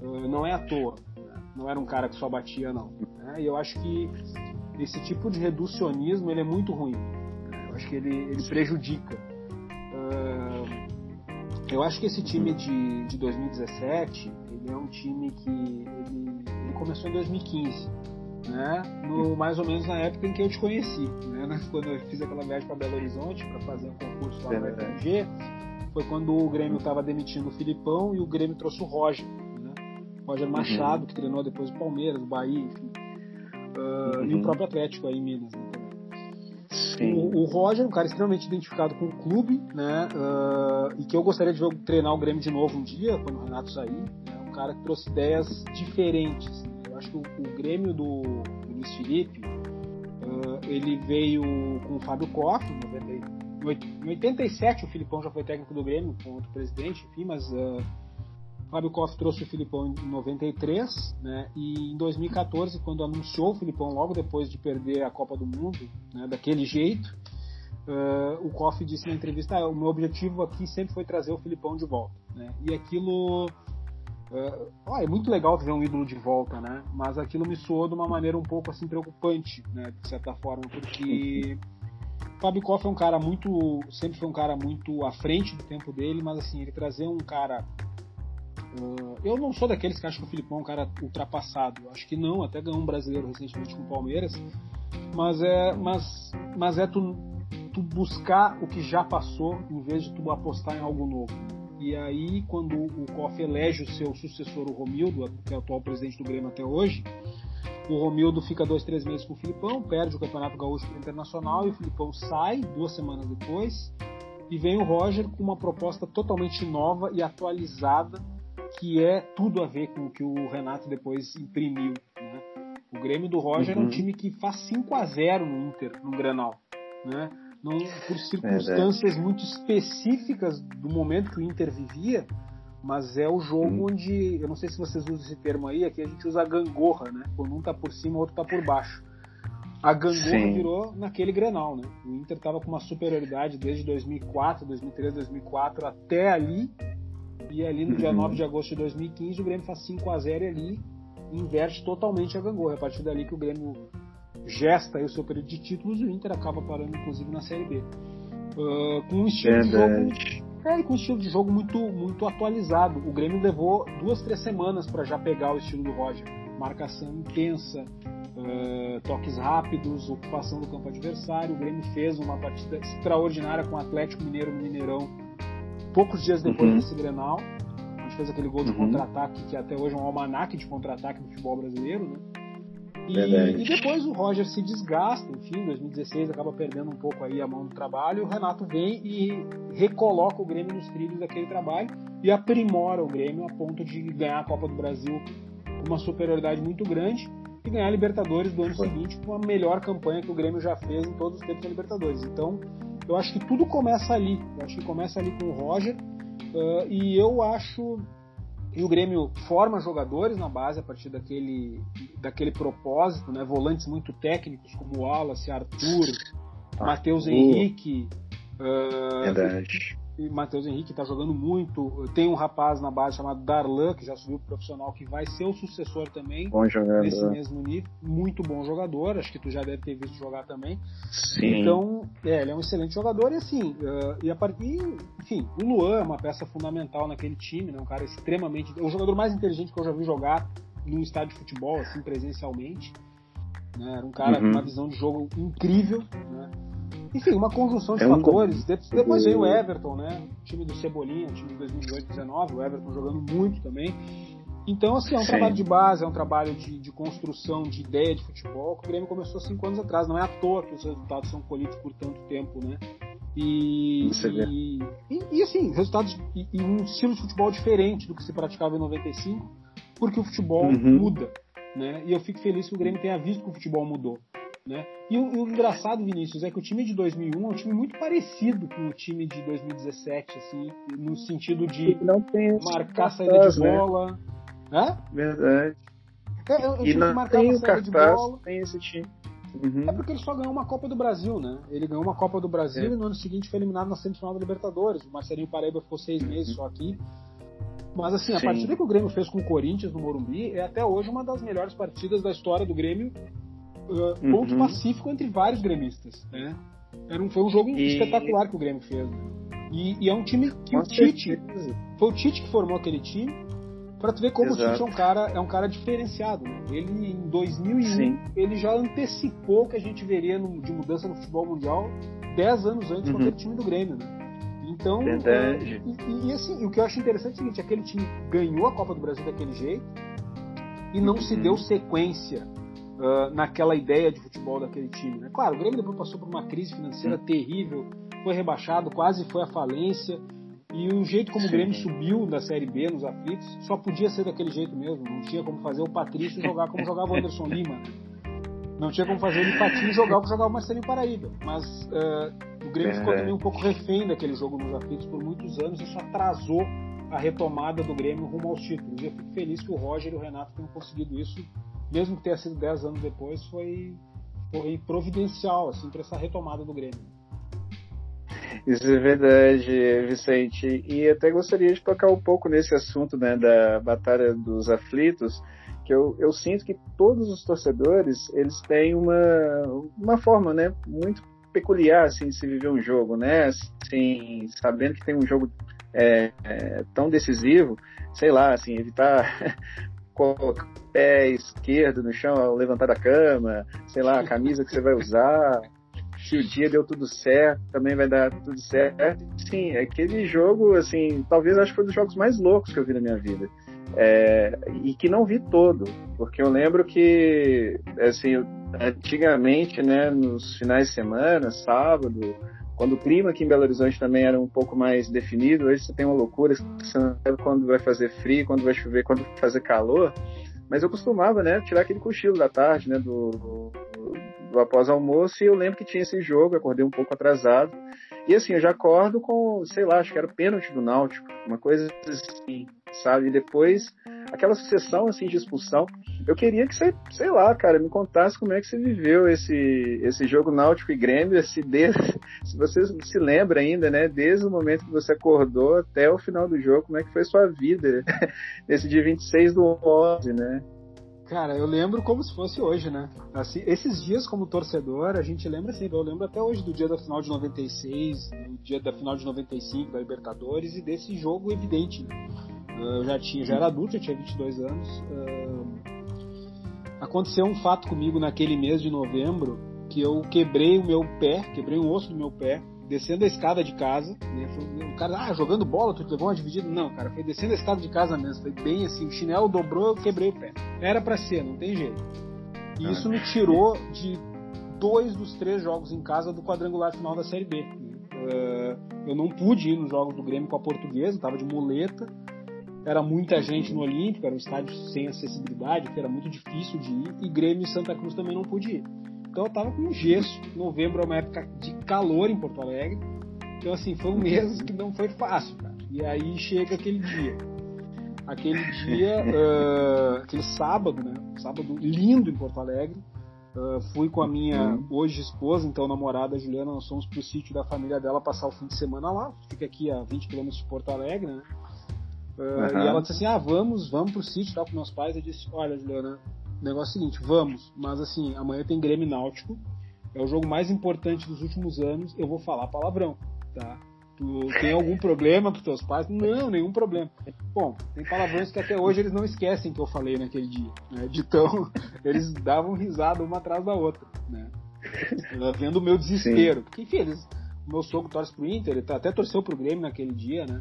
Uh, não é à toa. Não era um cara que só batia, não. Né? E eu acho que esse tipo de reducionismo ele é muito ruim. Né? Eu acho que ele, ele prejudica. Uh, eu acho que esse time de, de 2017 ele é um time que ele, ele começou em 2015 né? No, mais ou menos na época em que eu te conheci, né? (laughs) Quando eu fiz aquela viagem para Belo Horizonte para fazer um concurso lá é no FMG, foi quando o Grêmio estava demitindo o Filipão e o Grêmio trouxe o Roger, né? Roger uhum. Machado, uhum. que treinou depois o Palmeiras, o Bahia, enfim. Uh, uhum. E o uhum. próprio Atlético aí em Minas, né? O, o, Roger, um cara extremamente identificado com o clube, né? Uh, e que eu gostaria de ver treinar o Grêmio de novo um dia, quando o Renato sair. Né? Um cara que trouxe ideias diferentes acho que o, o Grêmio do, do, Luiz Felipe, uh, ele veio com o Fábio Koff, em 87 o Filipão já foi técnico do Grêmio, com outro presidente, enfim, mas uh, Fábio Koff trouxe o Filipão em 93, né? E em 2014, quando anunciou o Filipão logo depois de perder a Copa do Mundo, né, daquele jeito, uh, o Koff disse na entrevista: ah, o meu objetivo aqui sempre foi trazer o Filipão de volta, né? E aquilo Uh, é muito legal ver um ídolo de volta, né? Mas aquilo me soou de uma maneira um pouco assim preocupante, né? De certa forma, porque Fábio Koff é um cara muito, sempre foi um cara muito à frente do tempo dele, mas assim ele trazer um cara, uh, eu não sou daqueles que acham que o Filipão é um cara ultrapassado, acho que não, até ganhou um brasileiro recentemente com o Palmeiras, mas é, mas, mas é tu, tu buscar o que já passou em vez de tu apostar em algo novo. E aí, quando o COF elege o seu sucessor, o Romildo, que é o atual presidente do Grêmio até hoje, o Romildo fica dois, três meses com o Filipão, perde o Campeonato Gaúcho para o Internacional e o Filipão sai duas semanas depois. E vem o Roger com uma proposta totalmente nova e atualizada, que é tudo a ver com o que o Renato depois imprimiu. Né? O Grêmio do Roger uhum. é um uhum. time que faz 5 a 0 no Inter, no Granal. Né? Não, por circunstâncias muito específicas do momento que o Inter vivia, mas é o jogo hum. onde, eu não sei se vocês usam esse termo aí, aqui a gente usa a gangorra, né? Quando um tá por cima, o outro tá por baixo. A gangorra Sim. virou naquele Grenal, né? O Inter tava com uma superioridade desde 2004, 2003, 2004 até ali. E ali no uhum. dia 9 de agosto de 2015 o Grêmio faz 5 a 0 e ali inverte totalmente a gangorra. É a partir dali que o Grêmio gesta o seu período de títulos e o Inter acaba parando inclusive na Série B. Uh, com um estilo de jogo é, com um estilo de jogo muito, muito atualizado. O Grêmio levou duas, três semanas para já pegar o estilo do Roger. Marcação intensa, uh, toques rápidos, ocupação do campo adversário. O Grêmio fez uma partida extraordinária com o Atlético Mineiro no Mineirão poucos dias depois uhum. desse Grenal. A gente fez aquele gol de uhum. contra-ataque que até hoje é um almanaque de contra-ataque do futebol brasileiro, né? E, e, depois o Roger se desgasta, enfim, em 2016 acaba perdendo um pouco aí a mão do trabalho, o Renato vem e recoloca o Grêmio nos trilhos daquele trabalho e aprimora o Grêmio a ponto de ganhar a Copa do Brasil com uma superioridade muito grande e ganhar a Libertadores do ano seguinte com a melhor campanha que o Grêmio já fez em todos os tempos da Libertadores. Então, eu acho que tudo começa ali. Eu acho que começa ali com o Roger uh, e eu acho e o Grêmio forma jogadores na base a partir daquele, daquele propósito, né? Volantes muito técnicos como Wallace, Arthur, ah, Matheus Henrique. Uh, Verdade. Matheus Henrique está jogando muito. Tem um rapaz na base chamado Darlan, que já subiu pro profissional, que vai ser o sucessor também. Bom jogador. Nesse mesmo nível. Muito bom jogador. Acho que tu já deve ter visto jogar também. Sim. Então, é, ele é um excelente jogador. E assim, uh, e a partir. Enfim, o Luan é uma peça fundamental naquele time, né? Um cara extremamente. É o jogador mais inteligente que eu já vi jogar num estádio de futebol, assim, presencialmente. Né? Era um cara uhum. com uma visão de jogo incrível, né? Enfim, uma conjunção de é um fatores. Depois veio o Everton, né? O time do Cebolinha, o time de 2018 2019, o Everton jogando muito também. Então, assim, é um Sim. trabalho de base, é um trabalho de, de, construção de ideia de futebol que o Grêmio começou cinco anos atrás. Não é à toa que os resultados são colhidos por tanto tempo, né? E, e, e, e, assim, resultados e, e, um estilo de futebol diferente do que se praticava em 95, porque o futebol uhum. muda, né? E eu fico feliz que o Grêmio tenha visto que o futebol mudou. Né? E o, o, engraçado, Vinícius, é que o time de 2001 é um time muito parecido com o time de 2017, assim, no sentido de marcar a saída de né? bola. Né? Verdade. É, é, e não tem o cartaz, tem esse time. Uhum. É porque ele só ganhou uma Copa do Brasil, né? Ele ganhou uma Copa do Brasil é. e no ano seguinte foi eliminado na semifinal da Libertadores. O Marcelinho Paraíba ficou seis uhum. meses só aqui. Mas assim, a Sim. partida que o Grêmio fez com o Corinthians no Morumbi é até hoje uma das melhores partidas da história do Grêmio uh, ponto uhum. pacífico entre vários gremistas, né? Era um, foi um jogo e... espetacular que o Grêmio fez. E, e, é um time que o Tite. Foi o Tite que formou aquele time. Pra tu ver como Exato. o Tite é um cara, é um cara diferenciado. Né? Ele, em 2001, Sim. ele já antecipou que a gente veria no, de mudança no futebol mundial 10 anos antes uhum. com aquele time do Grêmio. Né? Então, Verdade. E, e, assim, o que eu acho interessante é o seguinte: aquele time ganhou a Copa do Brasil daquele jeito e não uhum. se deu sequência uh, naquela ideia de futebol daquele time. Né? Claro, o Grêmio depois passou por uma crise financeira Sim. terrível, foi rebaixado, quase foi à falência. E o jeito como Sim. o Grêmio subiu da Série B nos aflitos só podia ser daquele jeito mesmo. Não tinha como fazer o Patrício (laughs) jogar como jogava o Anderson Lima. Não tinha como fazer ele Patinho jogar como jogava o Marcelinho Paraíba. Mas uh, o Grêmio é. ficou também um pouco refém daquele jogo nos aflitos por muitos anos. Isso atrasou a retomada do Grêmio rumo aos títulos. E eu fico feliz que o Roger e o Renato tenham conseguido isso mesmo que tenha sido 10 anos depois, foi, foi providencial assim, para essa retomada do Grêmio. Isso é verdade, Vicente. E até gostaria de tocar um pouco nesse assunto né, da Batalha dos Aflitos, que eu, eu sinto que todos os torcedores eles têm uma, uma forma né, muito peculiar assim, de se viver um jogo, né? Assim, sabendo que tem um jogo é, é, tão decisivo, sei lá, assim, tá (laughs) colocar o pé esquerdo no chão ao levantar da cama, sei lá, a camisa que você vai usar. (laughs) se o dia deu tudo certo, também vai dar tudo certo. Sim, aquele jogo, assim, talvez acho que foi um dos jogos mais loucos que eu vi na minha vida. É, e que não vi todo, porque eu lembro que, assim, antigamente, né, nos finais de semana, sábado, quando o clima aqui em Belo Horizonte também era um pouco mais definido, hoje você tem uma loucura, você não sabe quando vai fazer frio, quando vai chover, quando vai fazer calor, mas eu costumava, né, tirar aquele cochilo da tarde, né, do, do, do após almoço, e eu lembro que tinha esse jogo, acordei um pouco atrasado, e assim, eu já acordo com, sei lá, acho que era o pênalti do Náutico, uma coisa assim, sabe? E depois, aquela sucessão assim de expulsão. Eu queria que você, sei lá, cara, me contasse como é que você viveu esse, esse jogo Náutico e Grêmio, esse desde, (laughs) se você se lembra ainda, né? Desde o momento que você acordou até o final do jogo, como é que foi sua vida (laughs) nesse dia 26 do 11, né? Cara, eu lembro como se fosse hoje, né? Assim, esses dias como torcedor, a gente lembra assim, eu lembro até hoje do dia da final de 96, do dia da final de 95 da Libertadores e desse jogo evidente. Né? Eu já tinha, já era adulto, eu tinha 22 anos. Uh, aconteceu um fato comigo naquele mês de novembro que eu quebrei o meu pé, quebrei um osso do meu pé, descendo a escada de casa. Né? O cara, ah, jogando bola, tu levou uma dividida. Não, cara, foi descendo a escada de casa mesmo. Foi bem assim, o chinelo dobrou, eu quebrei o pé. Era para ser, não tem jeito. E isso me tirou de dois dos três jogos em casa do quadrangular final da Série B. Uh, eu não pude ir nos jogos do Grêmio com a portuguesa, tava de muleta era muita gente no Olímpico, era um estádio sem acessibilidade, que era muito difícil de ir, e Grêmio e Santa Cruz também não podia ir. Então eu tava com gesso. Novembro é uma época de calor em Porto Alegre. Então, assim, foi um (laughs) mês que não foi fácil, cara. E aí chega aquele dia. Aquele dia, (laughs) uh, aquele sábado, né? Sábado lindo em Porto Alegre. Uh, fui com a minha hoje esposa, então namorada Juliana, nós fomos pro sítio da família dela passar o fim de semana lá. Fica aqui a 20 km de Porto Alegre, né? Uh, uhum. E ela disse assim: ah, vamos, vamos pro sítio, tal, com meus pais. Eu disse: olha, Juliana, o negócio é o seguinte, vamos, mas assim, amanhã tem Grêmio Náutico, é o jogo mais importante dos últimos anos, eu vou falar palavrão, tá? Tu tem algum problema com teus pais? Não, nenhum problema. Bom, tem palavrões que até hoje eles não esquecem que eu falei naquele dia, né? De tão, (laughs) eles davam risada uma atrás da outra, né? Vendo o meu desespero. Sim. Porque, enfim, eles, meu sogro torce pro Inter, ele tá, até torceu pro Grêmio naquele dia, né?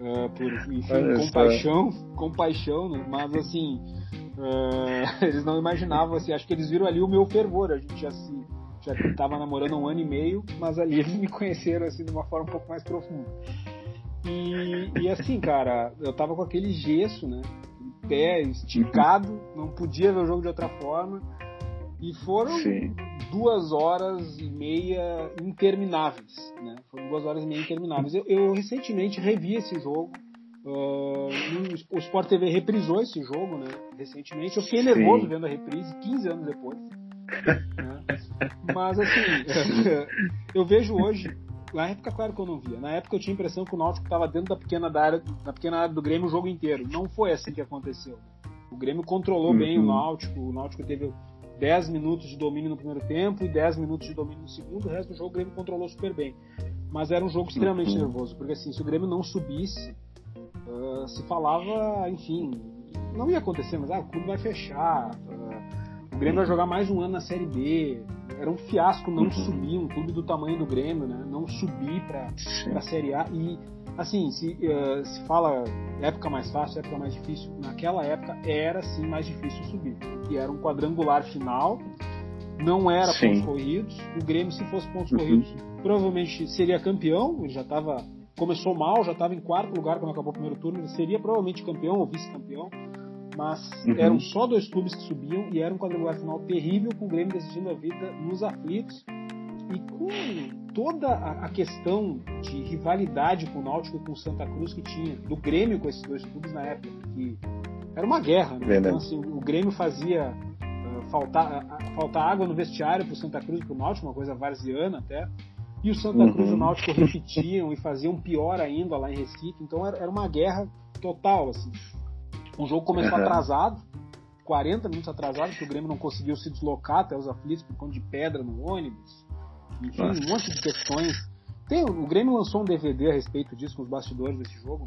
Uh, por, (laughs) enfim, compaixão, compaixão, né? Mas assim, uh, (laughs) eles não imaginavam, assim, acho que eles viram ali o meu fervor, a gente já se já estava namorando um ano e meio, mas ali (laughs) eles me conheceram assim de uma forma um pouco mais profunda. E, e assim, cara, eu tava com aquele gesso, né? Pé esticado, não podia ver o jogo de outra forma. E foram Sim. duas horas e meia intermináveis, né? Foram duas horas e meia intermináveis. Eu, eu recentemente revi esse jogo. Uh, o Sport TV reprisou esse jogo, né? Recentemente. Eu fiquei Sim. nervoso vendo a reprise, 15 anos depois. Né? Mas assim, (laughs) eu vejo hoje. Na época, claro que eu não via. Na época eu tinha a impressão que o Náutico estava dentro da pequena área, da pequena área do Grêmio o jogo inteiro. Não foi assim que aconteceu. O Grêmio controlou uhum. bem o Náutico. O Náutico teve 10 minutos de domínio no primeiro tempo e 10 minutos de domínio no segundo, o resto do jogo o Grêmio controlou super bem. Mas era um jogo extremamente uhum. nervoso, porque assim, se o Grêmio não subisse, uh, se falava, enfim, não ia acontecer, mas ah, o clube vai fechar, uh, o Grêmio vai jogar mais um ano na Série B. Era um fiasco não uhum. subir, um clube do tamanho do Grêmio, né? Não subir para a Série A. E assim, se, uh, se fala época mais fácil, época mais difícil, naquela época era sim mais difícil subir. E era um quadrangular final, não era sim. pontos corridos. O Grêmio, se fosse pontos uhum. corridos, provavelmente seria campeão, ele já estava. Começou mal, já estava em quarto lugar quando acabou o primeiro turno, ele seria provavelmente campeão ou vice-campeão, mas uhum. eram só dois clubes que subiam e era um quadrangular final terrível, com o Grêmio decidindo a vida nos aflitos e com toda a, questão de rivalidade com o Náutico e com o Santa Cruz que tinha, do Grêmio com esses dois clubes na época, que era uma guerra, né? Então, assim, o Grêmio fazia uh, faltar, uh, faltar água no vestiário para o Santa Cruz e para o Náutico, uma coisa varziana até, e o Santa uhum. Cruz e o Náutico repetiam e faziam pior ainda lá em Recife, então era, era uma guerra total, assim. O jogo começou uhum. atrasado, 40 minutos atrasado, porque o Grêmio não conseguiu se deslocar até os aflitos por conta de pedra no ônibus enfim, Nossa. um monte de questões. Tem, o Grêmio lançou um DVD a respeito disso, com os bastidores desse jogo.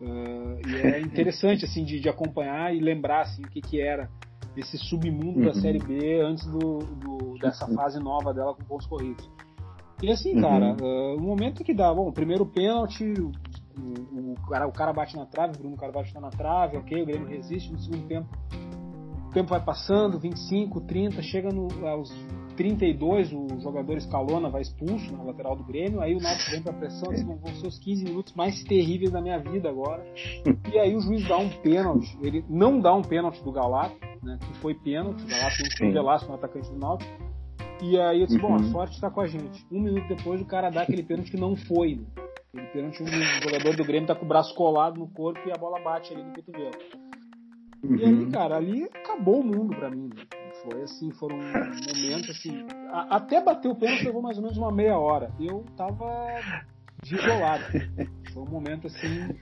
Uh, e é interessante assim de, de, acompanhar e lembrar assim, o que, que era esse submundo uhum. da Série B antes do, do, dessa fase nova dela com pontos corridos. E assim, uhum. cara, uh, o momento que dá, bom, primeiro pênalti, o, cara, o cara bate na trave, o Bruno Carvalho está na trave, ok, o Grêmio resiste no segundo tempo. O tempo vai passando, 25, 30, chega no, aos 32, o jogador Escalona vai expulso na lateral do Grêmio, aí o Náutico vem pra pressão, assim, vão ser os 15 minutos mais terríveis da minha vida agora. E aí o juiz dá um pênalti, ele não dá um pênalti do Galato, né, que foi pênalti, o Galato tem um no atacante do Náutico, e aí eu disse, uhum. bom, a uhum. sorte está com a gente. Um minuto depois o cara dá aquele pênalti que não foi, né? Pênalti, um jogador do Grêmio tá com o braço colado no corpo e a bola bate ali no cotovelo. Uhum. E aí, cara, ali acabou o mundo pra mim, né? Foi assim, foram momentos assim. A, até bater o pênalti levou mais ou menos uma meia hora. Eu tava desolado. Foi um momento assim.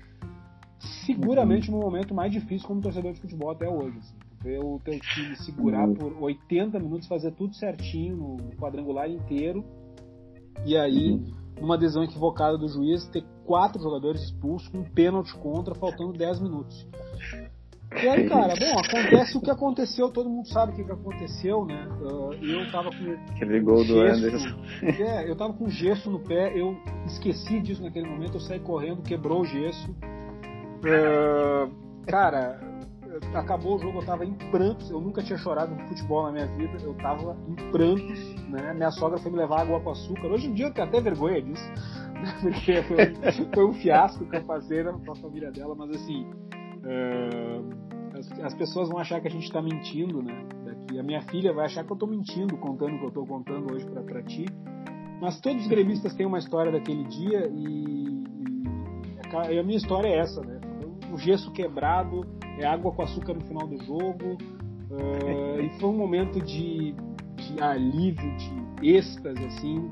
Seguramente um momento mais difícil como torcedor de futebol até hoje. Assim. Ver o teu time segurar por 80 minutos, fazer tudo certinho no quadrangular inteiro. E aí, numa decisão equivocada do juiz, ter quatro jogadores expulsos com um pênalti contra, faltando 10 minutos. E aí, cara, bom, acontece o que aconteceu, todo mundo sabe o que, aconteceu, né? Eu tava com. Aquele gol do Anderson. É, eu tava com gesso no pé, eu esqueci disso naquele momento, eu saí correndo, quebrou o gesso. Uh, cara, acabou o jogo, eu tava em prantos, eu nunca tinha chorado no futebol na minha vida, eu tava em prantos, né? Minha sogra foi me levar água com açúcar. Hoje em dia eu tenho até vergonha disso, (laughs) porque foi, foi um fiasco que eu passei com a família dela, mas assim. Uh, as, as, pessoas vão achar que a gente está mentindo, né? Daqui, a minha filha vai achar que eu estou mentindo, contando o que eu estou contando hoje para ti. Mas todos os gremistas têm uma história daquele dia e, e, a minha história é essa, né? O gesso quebrado, é água com açúcar no final do jogo. Uh, e foi um momento de, de alívio, de êxtase, assim,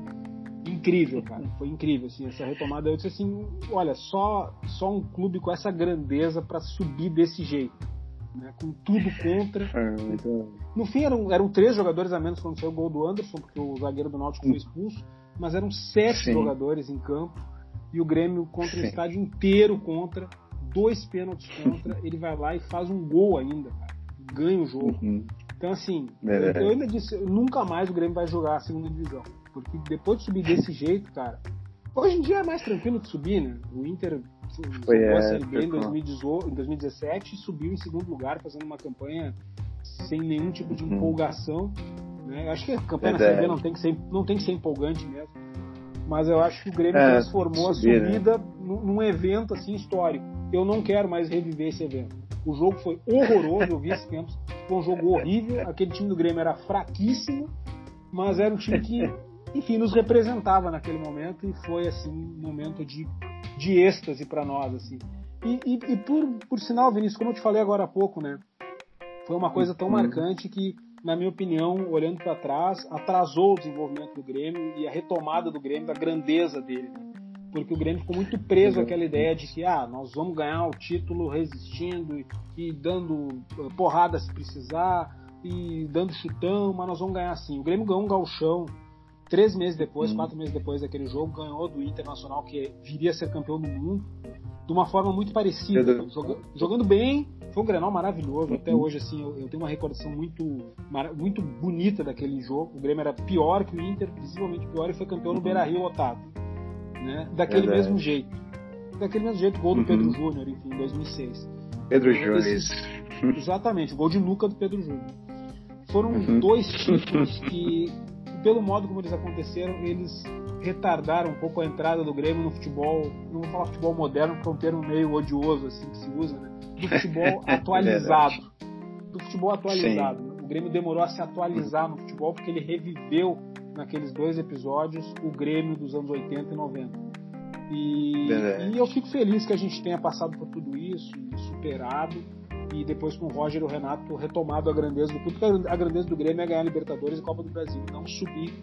incrível, cara. Foi incrível, assim, essa retomada. Eu disse assim, olha, só, só um clube com essa grandeza para subir desse jeito né, com tudo contra. É, no fim eram, eram três jogadores a menos quando saiu o gol do Anderson, porque o zagueiro do Náutico foi expulso, mas eram sete Sim. jogadores em campo e o Grêmio contra Sim. o estádio inteiro contra, dois pênaltis contra, ele vai lá e faz um gol ainda, cara, ganha o jogo. Uhum. Então assim, é. eu ainda disse, nunca mais o Grêmio vai jogar a segunda divisão, porque depois de subir desse jeito, cara, hoje em dia é mais tranquilo de subir, né? O Inter foi a Série B em, 2018, em 2017 e subiu em segundo lugar, fazendo uma campanha sem nenhum tipo de uhum. empolgação. Né? Acho que a campanha Verdade. na Série B não tem, que ser, não tem que ser empolgante mesmo. Mas eu acho que o Grêmio é, transformou subir, a né? subida né? num, evento assim histórico. Eu não quero mais reviver esse evento. O jogo foi horroroso, eu vi esses tempos. Foi um jogo horrível. Aquele time do Grêmio era fraquíssimo, mas era um time que, enfim, nos representava naquele momento e foi assim um momento de de êxtase para nós, assim. E, e, e, por, por sinal, Vinícius, como eu te falei agora há pouco, né? Foi uma coisa tão uhum. marcante que, na minha opinião, olhando para trás, atrasou o desenvolvimento do Grêmio e a retomada do Grêmio, da grandeza dele. Né? Porque o Grêmio ficou muito preso àquela ideia de que, ah, nós vamos ganhar o título resistindo e, e dando eh, porrada se precisar e dando chutão, mas nós vamos ganhar assim. O Grêmio ganhou um galchão Três meses depois, hum. quatro meses depois daquele jogo, ganhou do Internacional, que viria a ser campeão do mundo, de uma forma muito parecida. Joga, jogando bem, foi um Grenal maravilhoso. Até uhum. hoje, assim, eu, eu, tenho uma recordação muito, muito bonita daquele jogo. O Grêmio era pior que o Inter, visivelmente pior, e foi campeão no uhum. Beira Rio Otávio. Né? Daquele Verdade. mesmo jeito. Daquele mesmo jeito, gol do uhum. Pedro Júnior, enfim, em 2006. Pedro Júnior. (laughs) Exatamente, gol de Luca do Pedro Júnior. Foram uhum. dois (laughs) títulos que pelo modo como eles aconteceram, eles retardaram um pouco a entrada do Grêmio no futebol, não vou falar futebol moderno, porque é um termo meio odioso assim que se usa, né? Do futebol (laughs) atualizado. do futebol atualizado. Sim. O Grêmio demorou a se atualizar no futebol porque ele reviveu naqueles dois episódios o Grêmio dos anos 80 e 90. E, e eu fico feliz que a gente tenha passado por tudo isso, superado e depois com o Roger e o Renato retomado a grandeza do clube, a grandeza do Grêmio é ganhar Libertadores e Copa do Brasil, não subir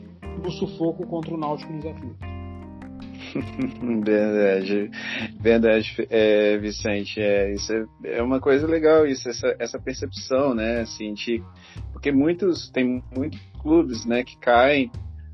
no sufoco contra o Náutico nos aflitos. (laughs) verdade, verdade, é, Vicente, é, isso é, é, uma coisa legal isso, essa, essa percepção, né, assim, de, porque muitos, tem muitos clubes, né, que caem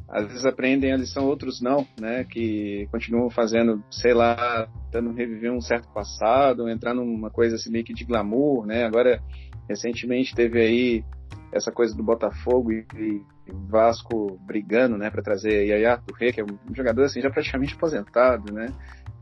às vezes aprendem a lição, outros não, né? Que continuam fazendo, sei lá, tentando reviver um certo passado, entrar numa coisa assim meio que de glamour, né? Agora, recentemente teve aí essa coisa do Botafogo e, e Vasco brigando, né, para trazer Yaya Touré, que é um jogador assim já praticamente aposentado, né?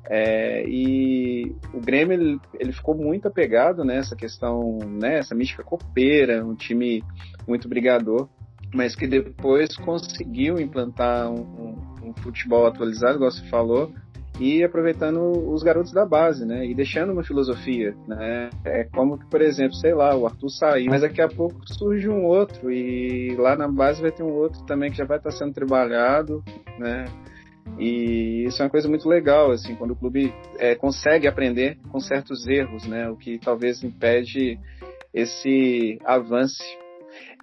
É, e o Grêmio ele, ele, ficou muito apegado nessa questão, né, essa mística copeira, um time muito brigador, mas que depois conseguiu implantar um, um, um futebol atualizado, igual você falou, e aproveitando os garotos da base, né? E deixando uma filosofia, né? É como que, por exemplo, sei lá, o Arthur saiu, mas daqui a pouco surge um outro e lá na base vai ter um outro também que já vai estar sendo trabalhado, né? E isso é uma coisa muito legal, assim, quando o clube é, consegue aprender com certos erros, né? O que talvez impede esse avanço.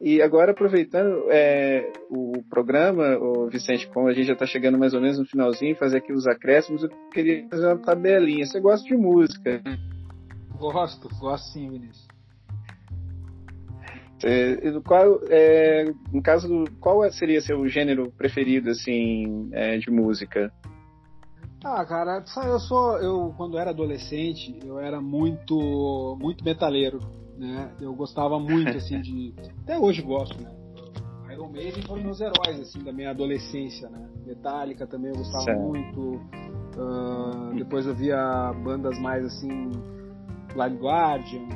E agora, aproveitando é, o programa, o Vicente, como a gente já está chegando mais ou menos no finalzinho, fazer aqui os acréscimos, eu queria fazer uma tabelinha. Você gosta de música? Gosto, gosto sim, Vinícius. É, qual, é, no caso, do, qual seria seu gênero preferido, assim, é, de música? Ah, cara, eu sou, eu quando era adolescente, eu era muito, muito metaleiro, né? Eu gostava muito, assim, de, (laughs) até hoje gosto, né? Iron Maiden foram meus heróis, assim, da minha adolescência, né? Metallica também eu gostava certo. muito. Uh, depois eu via bandas mais assim, Blind Guardian,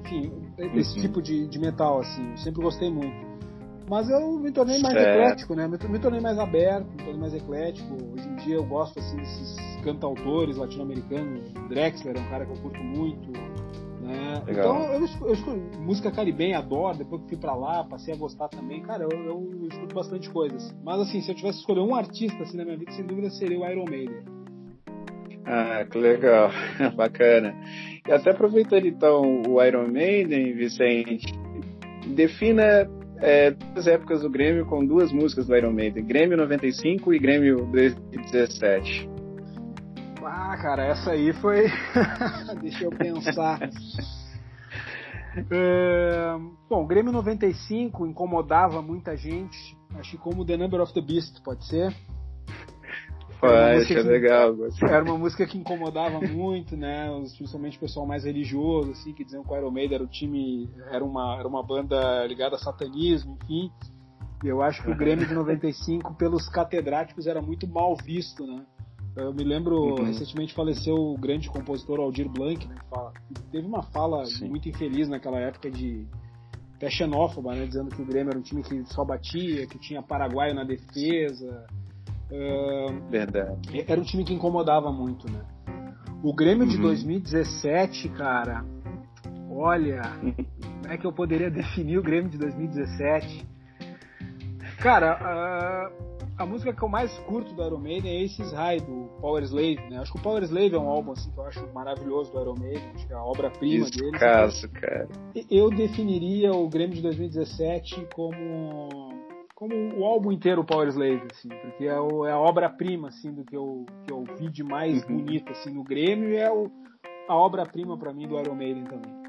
enfim, esse uhum. tipo de, de metal, assim. Eu sempre gostei muito. Mas eu me tornei mais certo. eclético, né? Me, me, tornei mais aberto, me tornei mais eclético. Hoje em dia eu gosto, assim, desses cantautores latino-americanos. Drexler é um cara que eu curto muito. Né? Então eu, eu, escuto música caribenha, adoro. Depois que fui pra lá, passei a gostar também. Cara, eu, eu escuto bastante coisas. Mas assim, se eu tivesse escolher um artista assim na minha vida, sem dúvida seria o Iron Maiden. Ah, que legal, (laughs) bacana. E até aproveitando então o Iron Maiden, Vicente, defina é, duas épocas do Grêmio com duas músicas do Iron Maiden, Grêmio 95 e Grêmio 2017. Ah, cara, essa aí foi. (laughs) Deixa eu pensar. é... Bom, Grêmio 95 incomodava muita gente, acho que como The Number of the Beast, pode ser? Pode, é legal. Era uma música que incomodava muito, né? Principalmente o pessoal mais religioso, assim, que diziam que o Iron Maiden era o time, era uma, era uma banda ligada a satanismo, enfim. E eu acho que o Grêmio de 95, pelos catedráticos, era muito mal visto, né? Eu me lembro, uhum. recentemente faleceu o grande compositor Aldir Blanc, né? Fala, teve uma fala Sim. muito infeliz naquela época de até xenófoba, né? Dizendo que o Grêmio era um time que só batia, que tinha Paraguai na defesa, Verdade. Era um time que incomodava muito, né? O Grêmio uhum. de 2017, cara, olha, como é que eu poderia (laughs) definir o Grêmio de 2017? Cara, a, a música que eu mais curto do Iron Maiden é Aces High, do Power Slave, né? Acho que o Power Slave é um álbum assim, que eu acho maravilhoso do Iron Maiden, acho que é a obra-prima dele. Caso, cara. Eu definiria o Grêmio de 2017 como como o álbum inteiro Power Slave, assim, porque é, o, é a obra-prima, assim, do que eu, que eu vi de mais uhum. bonito, assim, no Grêmio e é o, a obra-prima para mim do Iron Maiden também.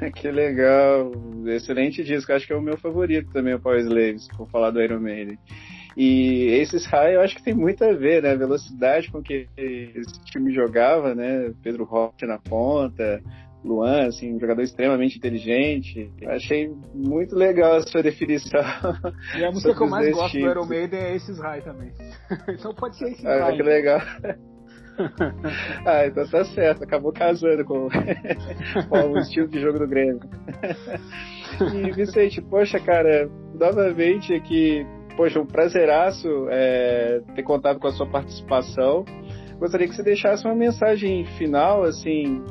(laughs) Que legal, excelente disco, acho que é o meu favorito também, o Power Slave, se for falar do Iron Maiden. E esses High eu acho que tem muito a ver, né? A velocidade com que esse time jogava, né? Pedro Rocha na ponta, Luan, assim, um jogador extremamente inteligente. Achei muito legal a sua definição. E a música que eu mais gosto tipos. do Iron Maiden é esses High também. (laughs) então pode ser esses ah, High. Que legal. (laughs) ah, então tá certo, acabou casando com, (laughs) com o estilo de jogo do Grêmio. e Vicente, poxa, cara, novamente aqui, poxa, um prazeraço é, ter contado com a sua participação. Gostaria que você deixasse uma mensagem final, assim,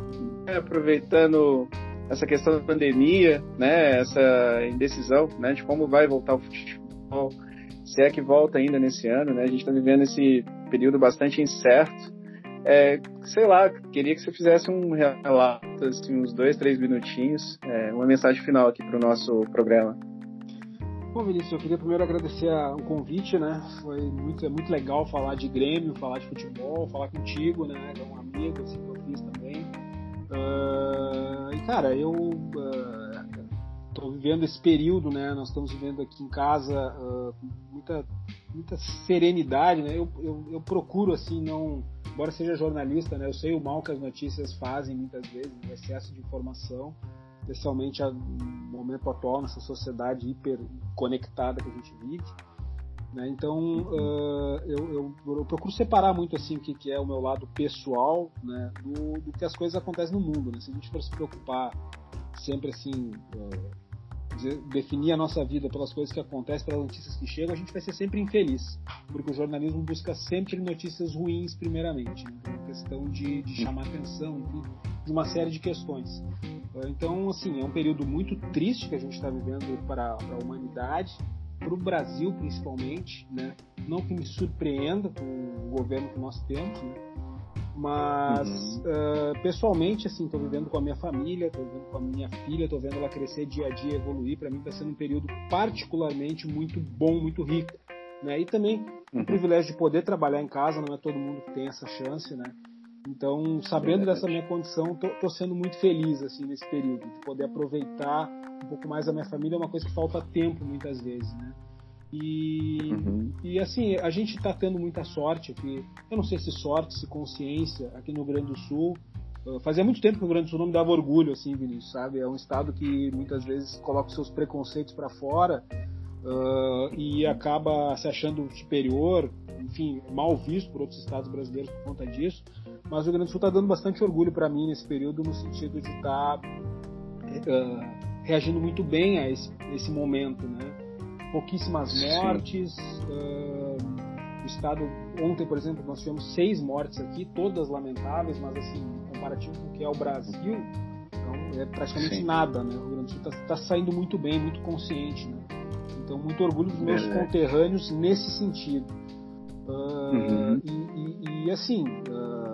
aproveitando essa questão da pandemia, né, essa indecisão, né, de como vai voltar o futebol, se é que volta ainda nesse ano, né, a gente está vivendo esse período bastante incerto. É, sei lá, queria que você fizesse um relato, assim, uns dois, três minutinhos, é, uma mensagem final aqui para o nosso programa. Bom, Vinícius, eu queria primeiro agradecer o convite, né? Foi muito, é muito legal falar de Grêmio, falar de futebol, falar contigo, né? É um amigo assim, que eu fiz também. Uh, e cara, eu estou uh, vivendo esse período, né? Nós estamos vivendo aqui em casa uh, muita, muita serenidade, né? Eu, eu, eu, procuro assim não, embora seja jornalista, né? Eu sei o mal que as notícias fazem muitas vezes, o excesso de informação, especialmente no momento atual, nessa sociedade hiper conectada que a gente vive. Né? Então, uh, eu, eu, eu, procuro separar muito assim o que, que é o meu lado pessoal né, do, do, que as coisas acontecem no mundo. Né? Se a gente for se preocupar sempre assim, uh, definir a nossa vida pelas coisas que acontecem, pelas notícias que chegam, a gente vai ser sempre infeliz, porque o jornalismo busca sempre notícias ruins, primeiramente. Né? Então, questão de, de chamar atenção, de uma série de questões. Uh, então, assim, é um período muito triste que a gente está vivendo para, para a humanidade para o Brasil principalmente, né? Não que me surpreenda com o governo que nós temos, né? Mas uhum. uh, pessoalmente, assim, estou vivendo com a minha família, estou vivendo com a minha filha, estou vendo ela crescer dia a dia, evoluir. Para mim está sendo um período particularmente muito bom, muito rico, né? E também uhum. o privilégio de poder trabalhar em casa, não é todo mundo que tem essa chance, né? Então, sabendo é dessa minha condição, tô, sendo muito feliz assim nesse período de poder aproveitar um pouco mais a minha família. É uma coisa que falta tempo muitas vezes, né? E, uhum. e assim, a gente está tendo muita sorte aqui. Eu não sei se sorte, se consciência aqui no Rio Grande do Sul. Fazia muito tempo que o Rio Grande do Sul não me dava orgulho, assim, Vinícius, sabe? É um estado que muitas vezes coloca os seus preconceitos para fora uh, e acaba se achando superior, enfim, mal visto por outros estados brasileiros por conta disso. Mas o Rio Grande do Sul está dando bastante orgulho para mim nesse período, no sentido de estar tá, uh, reagindo muito bem a esse, esse, momento, né? Pouquíssimas mortes. Uh, o estado ontem, por exemplo, nós tivemos seis mortes aqui, todas lamentáveis, mas assim, comparativo com o que é o Brasil, então é praticamente Sim. nada, né? O Rio Grande do Sul está tá saindo muito bem, muito consciente, né? Então, muito orgulho dos meus é. conterrâneos nesse sentido. Uh, uhum. e, e, e, assim, uh,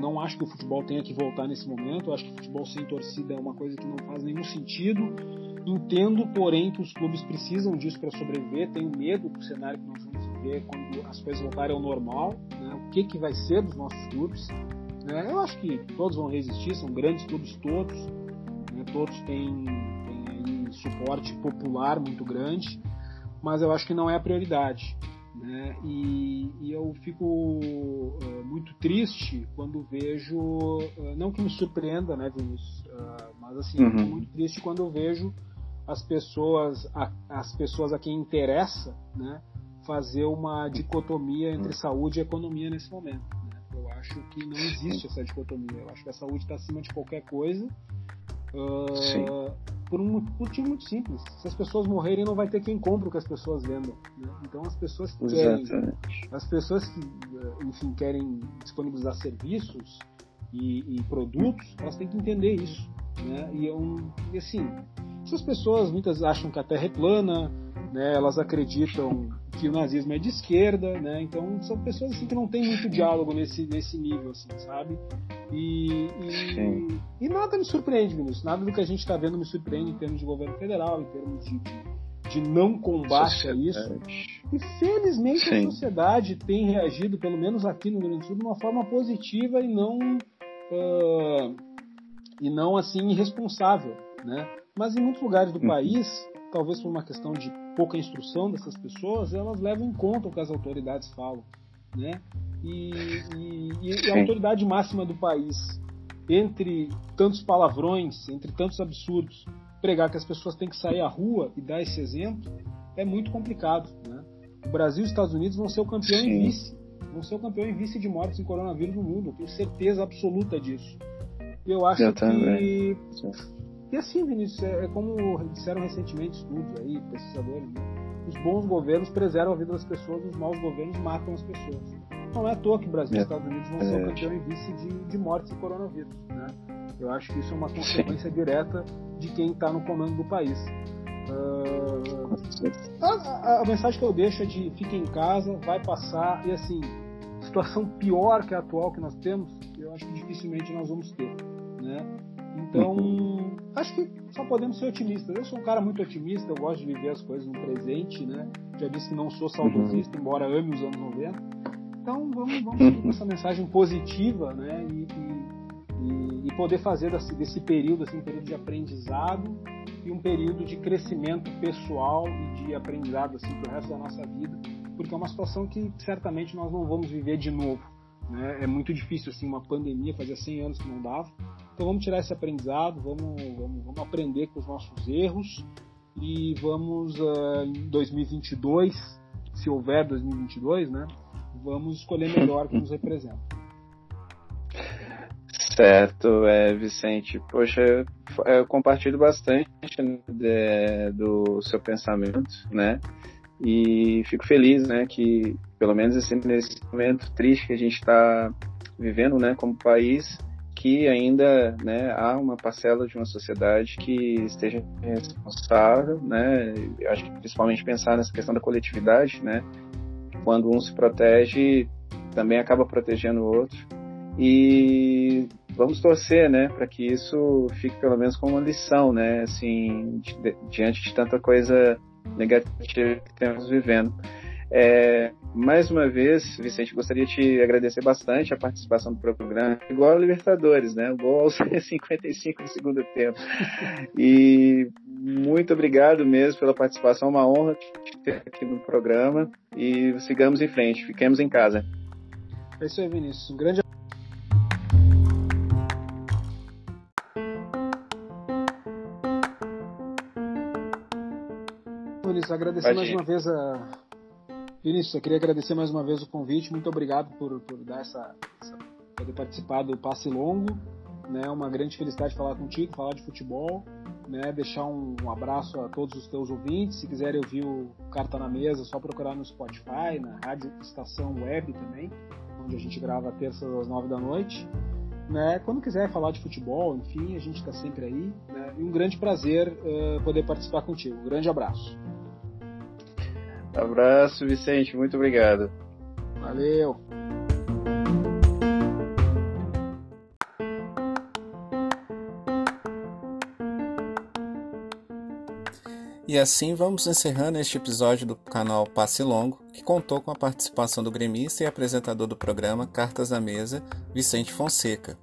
não acho que o futebol tenha que voltar nesse momento. Eu acho que o futebol sem torcida é uma coisa que não faz nenhum sentido. Entendo, porém, que os clubes precisam disso para sobreviver. Tenho medo do cenário que nós vamos viver quando as coisas voltarem ao normal. Né? O que, que vai ser dos nossos clubes? Né? Eu acho que todos vão resistir, são grandes clubes todos. Né? Todos têm, têm suporte popular muito grande, mas eu acho que não é a prioridade. Né? E, e, eu fico uh, muito triste quando vejo, uh, não que me surpreenda, né, Vinícius, uh, mas assim, uhum. muito triste quando eu vejo as pessoas, a, as pessoas a quem interessa, né, fazer uma dicotomia entre saúde e economia nesse momento. Né? Eu acho que não existe essa dicotomia. Eu acho que a saúde está acima de qualquer coisa. Uh, por um motivo muito simples. Se as pessoas morrerem, não vai ter quem compre o que as pessoas vendam. Né? Então as pessoas que querem, as pessoas que, eh, enfim, querem disponibilizar serviços e, e produtos, elas têm que entender isso. Né? E, é um, e assim, essas pessoas muitas acham que a Terra é plana, né? Elas acreditam que o nazismo é de esquerda, né? Então são pessoas assim que não tem muito diálogo nesse nesse nível, assim, sabe? E, e, e nada me surpreende, Vinícius. Nada do que a gente está vendo me surpreende em termos de governo federal, em termos de, de não combate a isso. E felizmente Sim. a sociedade tem reagido, pelo menos aqui no Rio Grande do Sul, de uma forma positiva e não uh, e não assim irresponsável, né? Mas em muitos lugares do uhum. país, talvez por uma questão de pouca instrução dessas pessoas, elas levam em conta o que as autoridades falam, né? E, e, e a autoridade máxima do país, entre tantos palavrões, entre tantos absurdos, pregar que as pessoas têm que sair à rua e dar esse exemplo, é muito complicado, né? O Brasil e os Estados Unidos vão ser o campeão Sim. e vice, vão ser o campeão e vice de mortes em coronavírus no mundo, eu tenho certeza absoluta disso. Eu acho eu que e assim, Vinícius, é, é como disseram recentemente estudos aí, pesquisadores, né? os bons governos preservam a vida das pessoas, os maus governos matam as pessoas. Não é à toa que o Brasil e os é. Estados Unidos vão ser o é. campeão e vice de, de mortes por coronavírus. Né? Eu acho que isso é uma consequência Sim. direta de quem está no comando do país. Uh, a, a, a, mensagem que eu deixo é de fique em casa, vai passar, e assim, situação pior que a atual que nós temos, eu acho que dificilmente nós vamos ter. Né? Então, acho que só podemos ser otimistas. Eu sou um cara muito otimista, eu gosto de viver as coisas no presente, né? Já disse que não sou saudosista, uhum. embora ame os anos 90. Então, vamos, vamos com essa mensagem positiva, né? E, e, e poder fazer desse, desse, período, assim, um período de aprendizado e um período de crescimento pessoal e de aprendizado, assim, pro resto da nossa vida, porque é uma situação que certamente nós não vamos viver de novo. Né? É muito difícil, assim, uma pandemia, fazia 100 anos que não dava Então vamos tirar esse aprendizado, vamos, vamos, vamos aprender com os nossos erros e vamos uh, em 2022, se houver 2022, né? Vamos escolher melhor quem nos representa. Certo, é, Vicente. Poxa, eu compartilho bastante de, do seu pensamento, né? E fico feliz, né, que pelo menos assim, nesse momento triste que a gente está vivendo, né, como país, que ainda né, há uma parcela de uma sociedade que esteja responsável, né? Acho que principalmente pensar nessa questão da coletividade, né? Quando um se protege, também acaba protegendo o outro. E vamos torcer, né, para que isso fique pelo menos como uma lição, né, assim, diante de tanta coisa negativa que temos vivendo. É, mais uma vez, Vicente, gostaria de te agradecer bastante a participação do programa, igual a Libertadores, né? Gol aos (laughs) 55 do segundo tempo. E muito obrigado mesmo pela participação, uma honra te ter aqui no programa e sigamos em frente, fiquemos em casa. É isso aí, Vinícius. Um grande Vinícius, agradecer mais uma vez a, Vinícius, eu queria agradecer mais uma vez o convite. Muito obrigado por, por dar essa, essa, poder participar do passe longo. Né, uma grande felicidade falar contigo, falar de futebol, né, deixar um, um, abraço a todos os teus ouvintes. Se quiserem ouvir o Carta na Mesa, é só procurar no Spotify, na Rádio Estação Web também, onde a gente grava terças às nove da noite. Né, quando quiser falar de futebol, enfim, a gente está sempre aí. Né, e um grande prazer uh, poder participar contigo. Um grande abraço. Abraço, Vicente. Muito obrigado. Valeu. E assim vamos encerrando este episódio do canal Passe Longo, que contou com a participação do gremista e apresentador do programa Cartas na Mesa, Vicente Fonseca.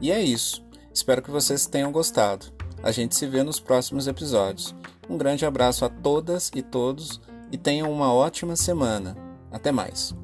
E é isso. Espero que vocês tenham gostado. A gente se vê nos próximos episódios. Um grande abraço a todas e todos e tenham uma ótima semana. Até mais!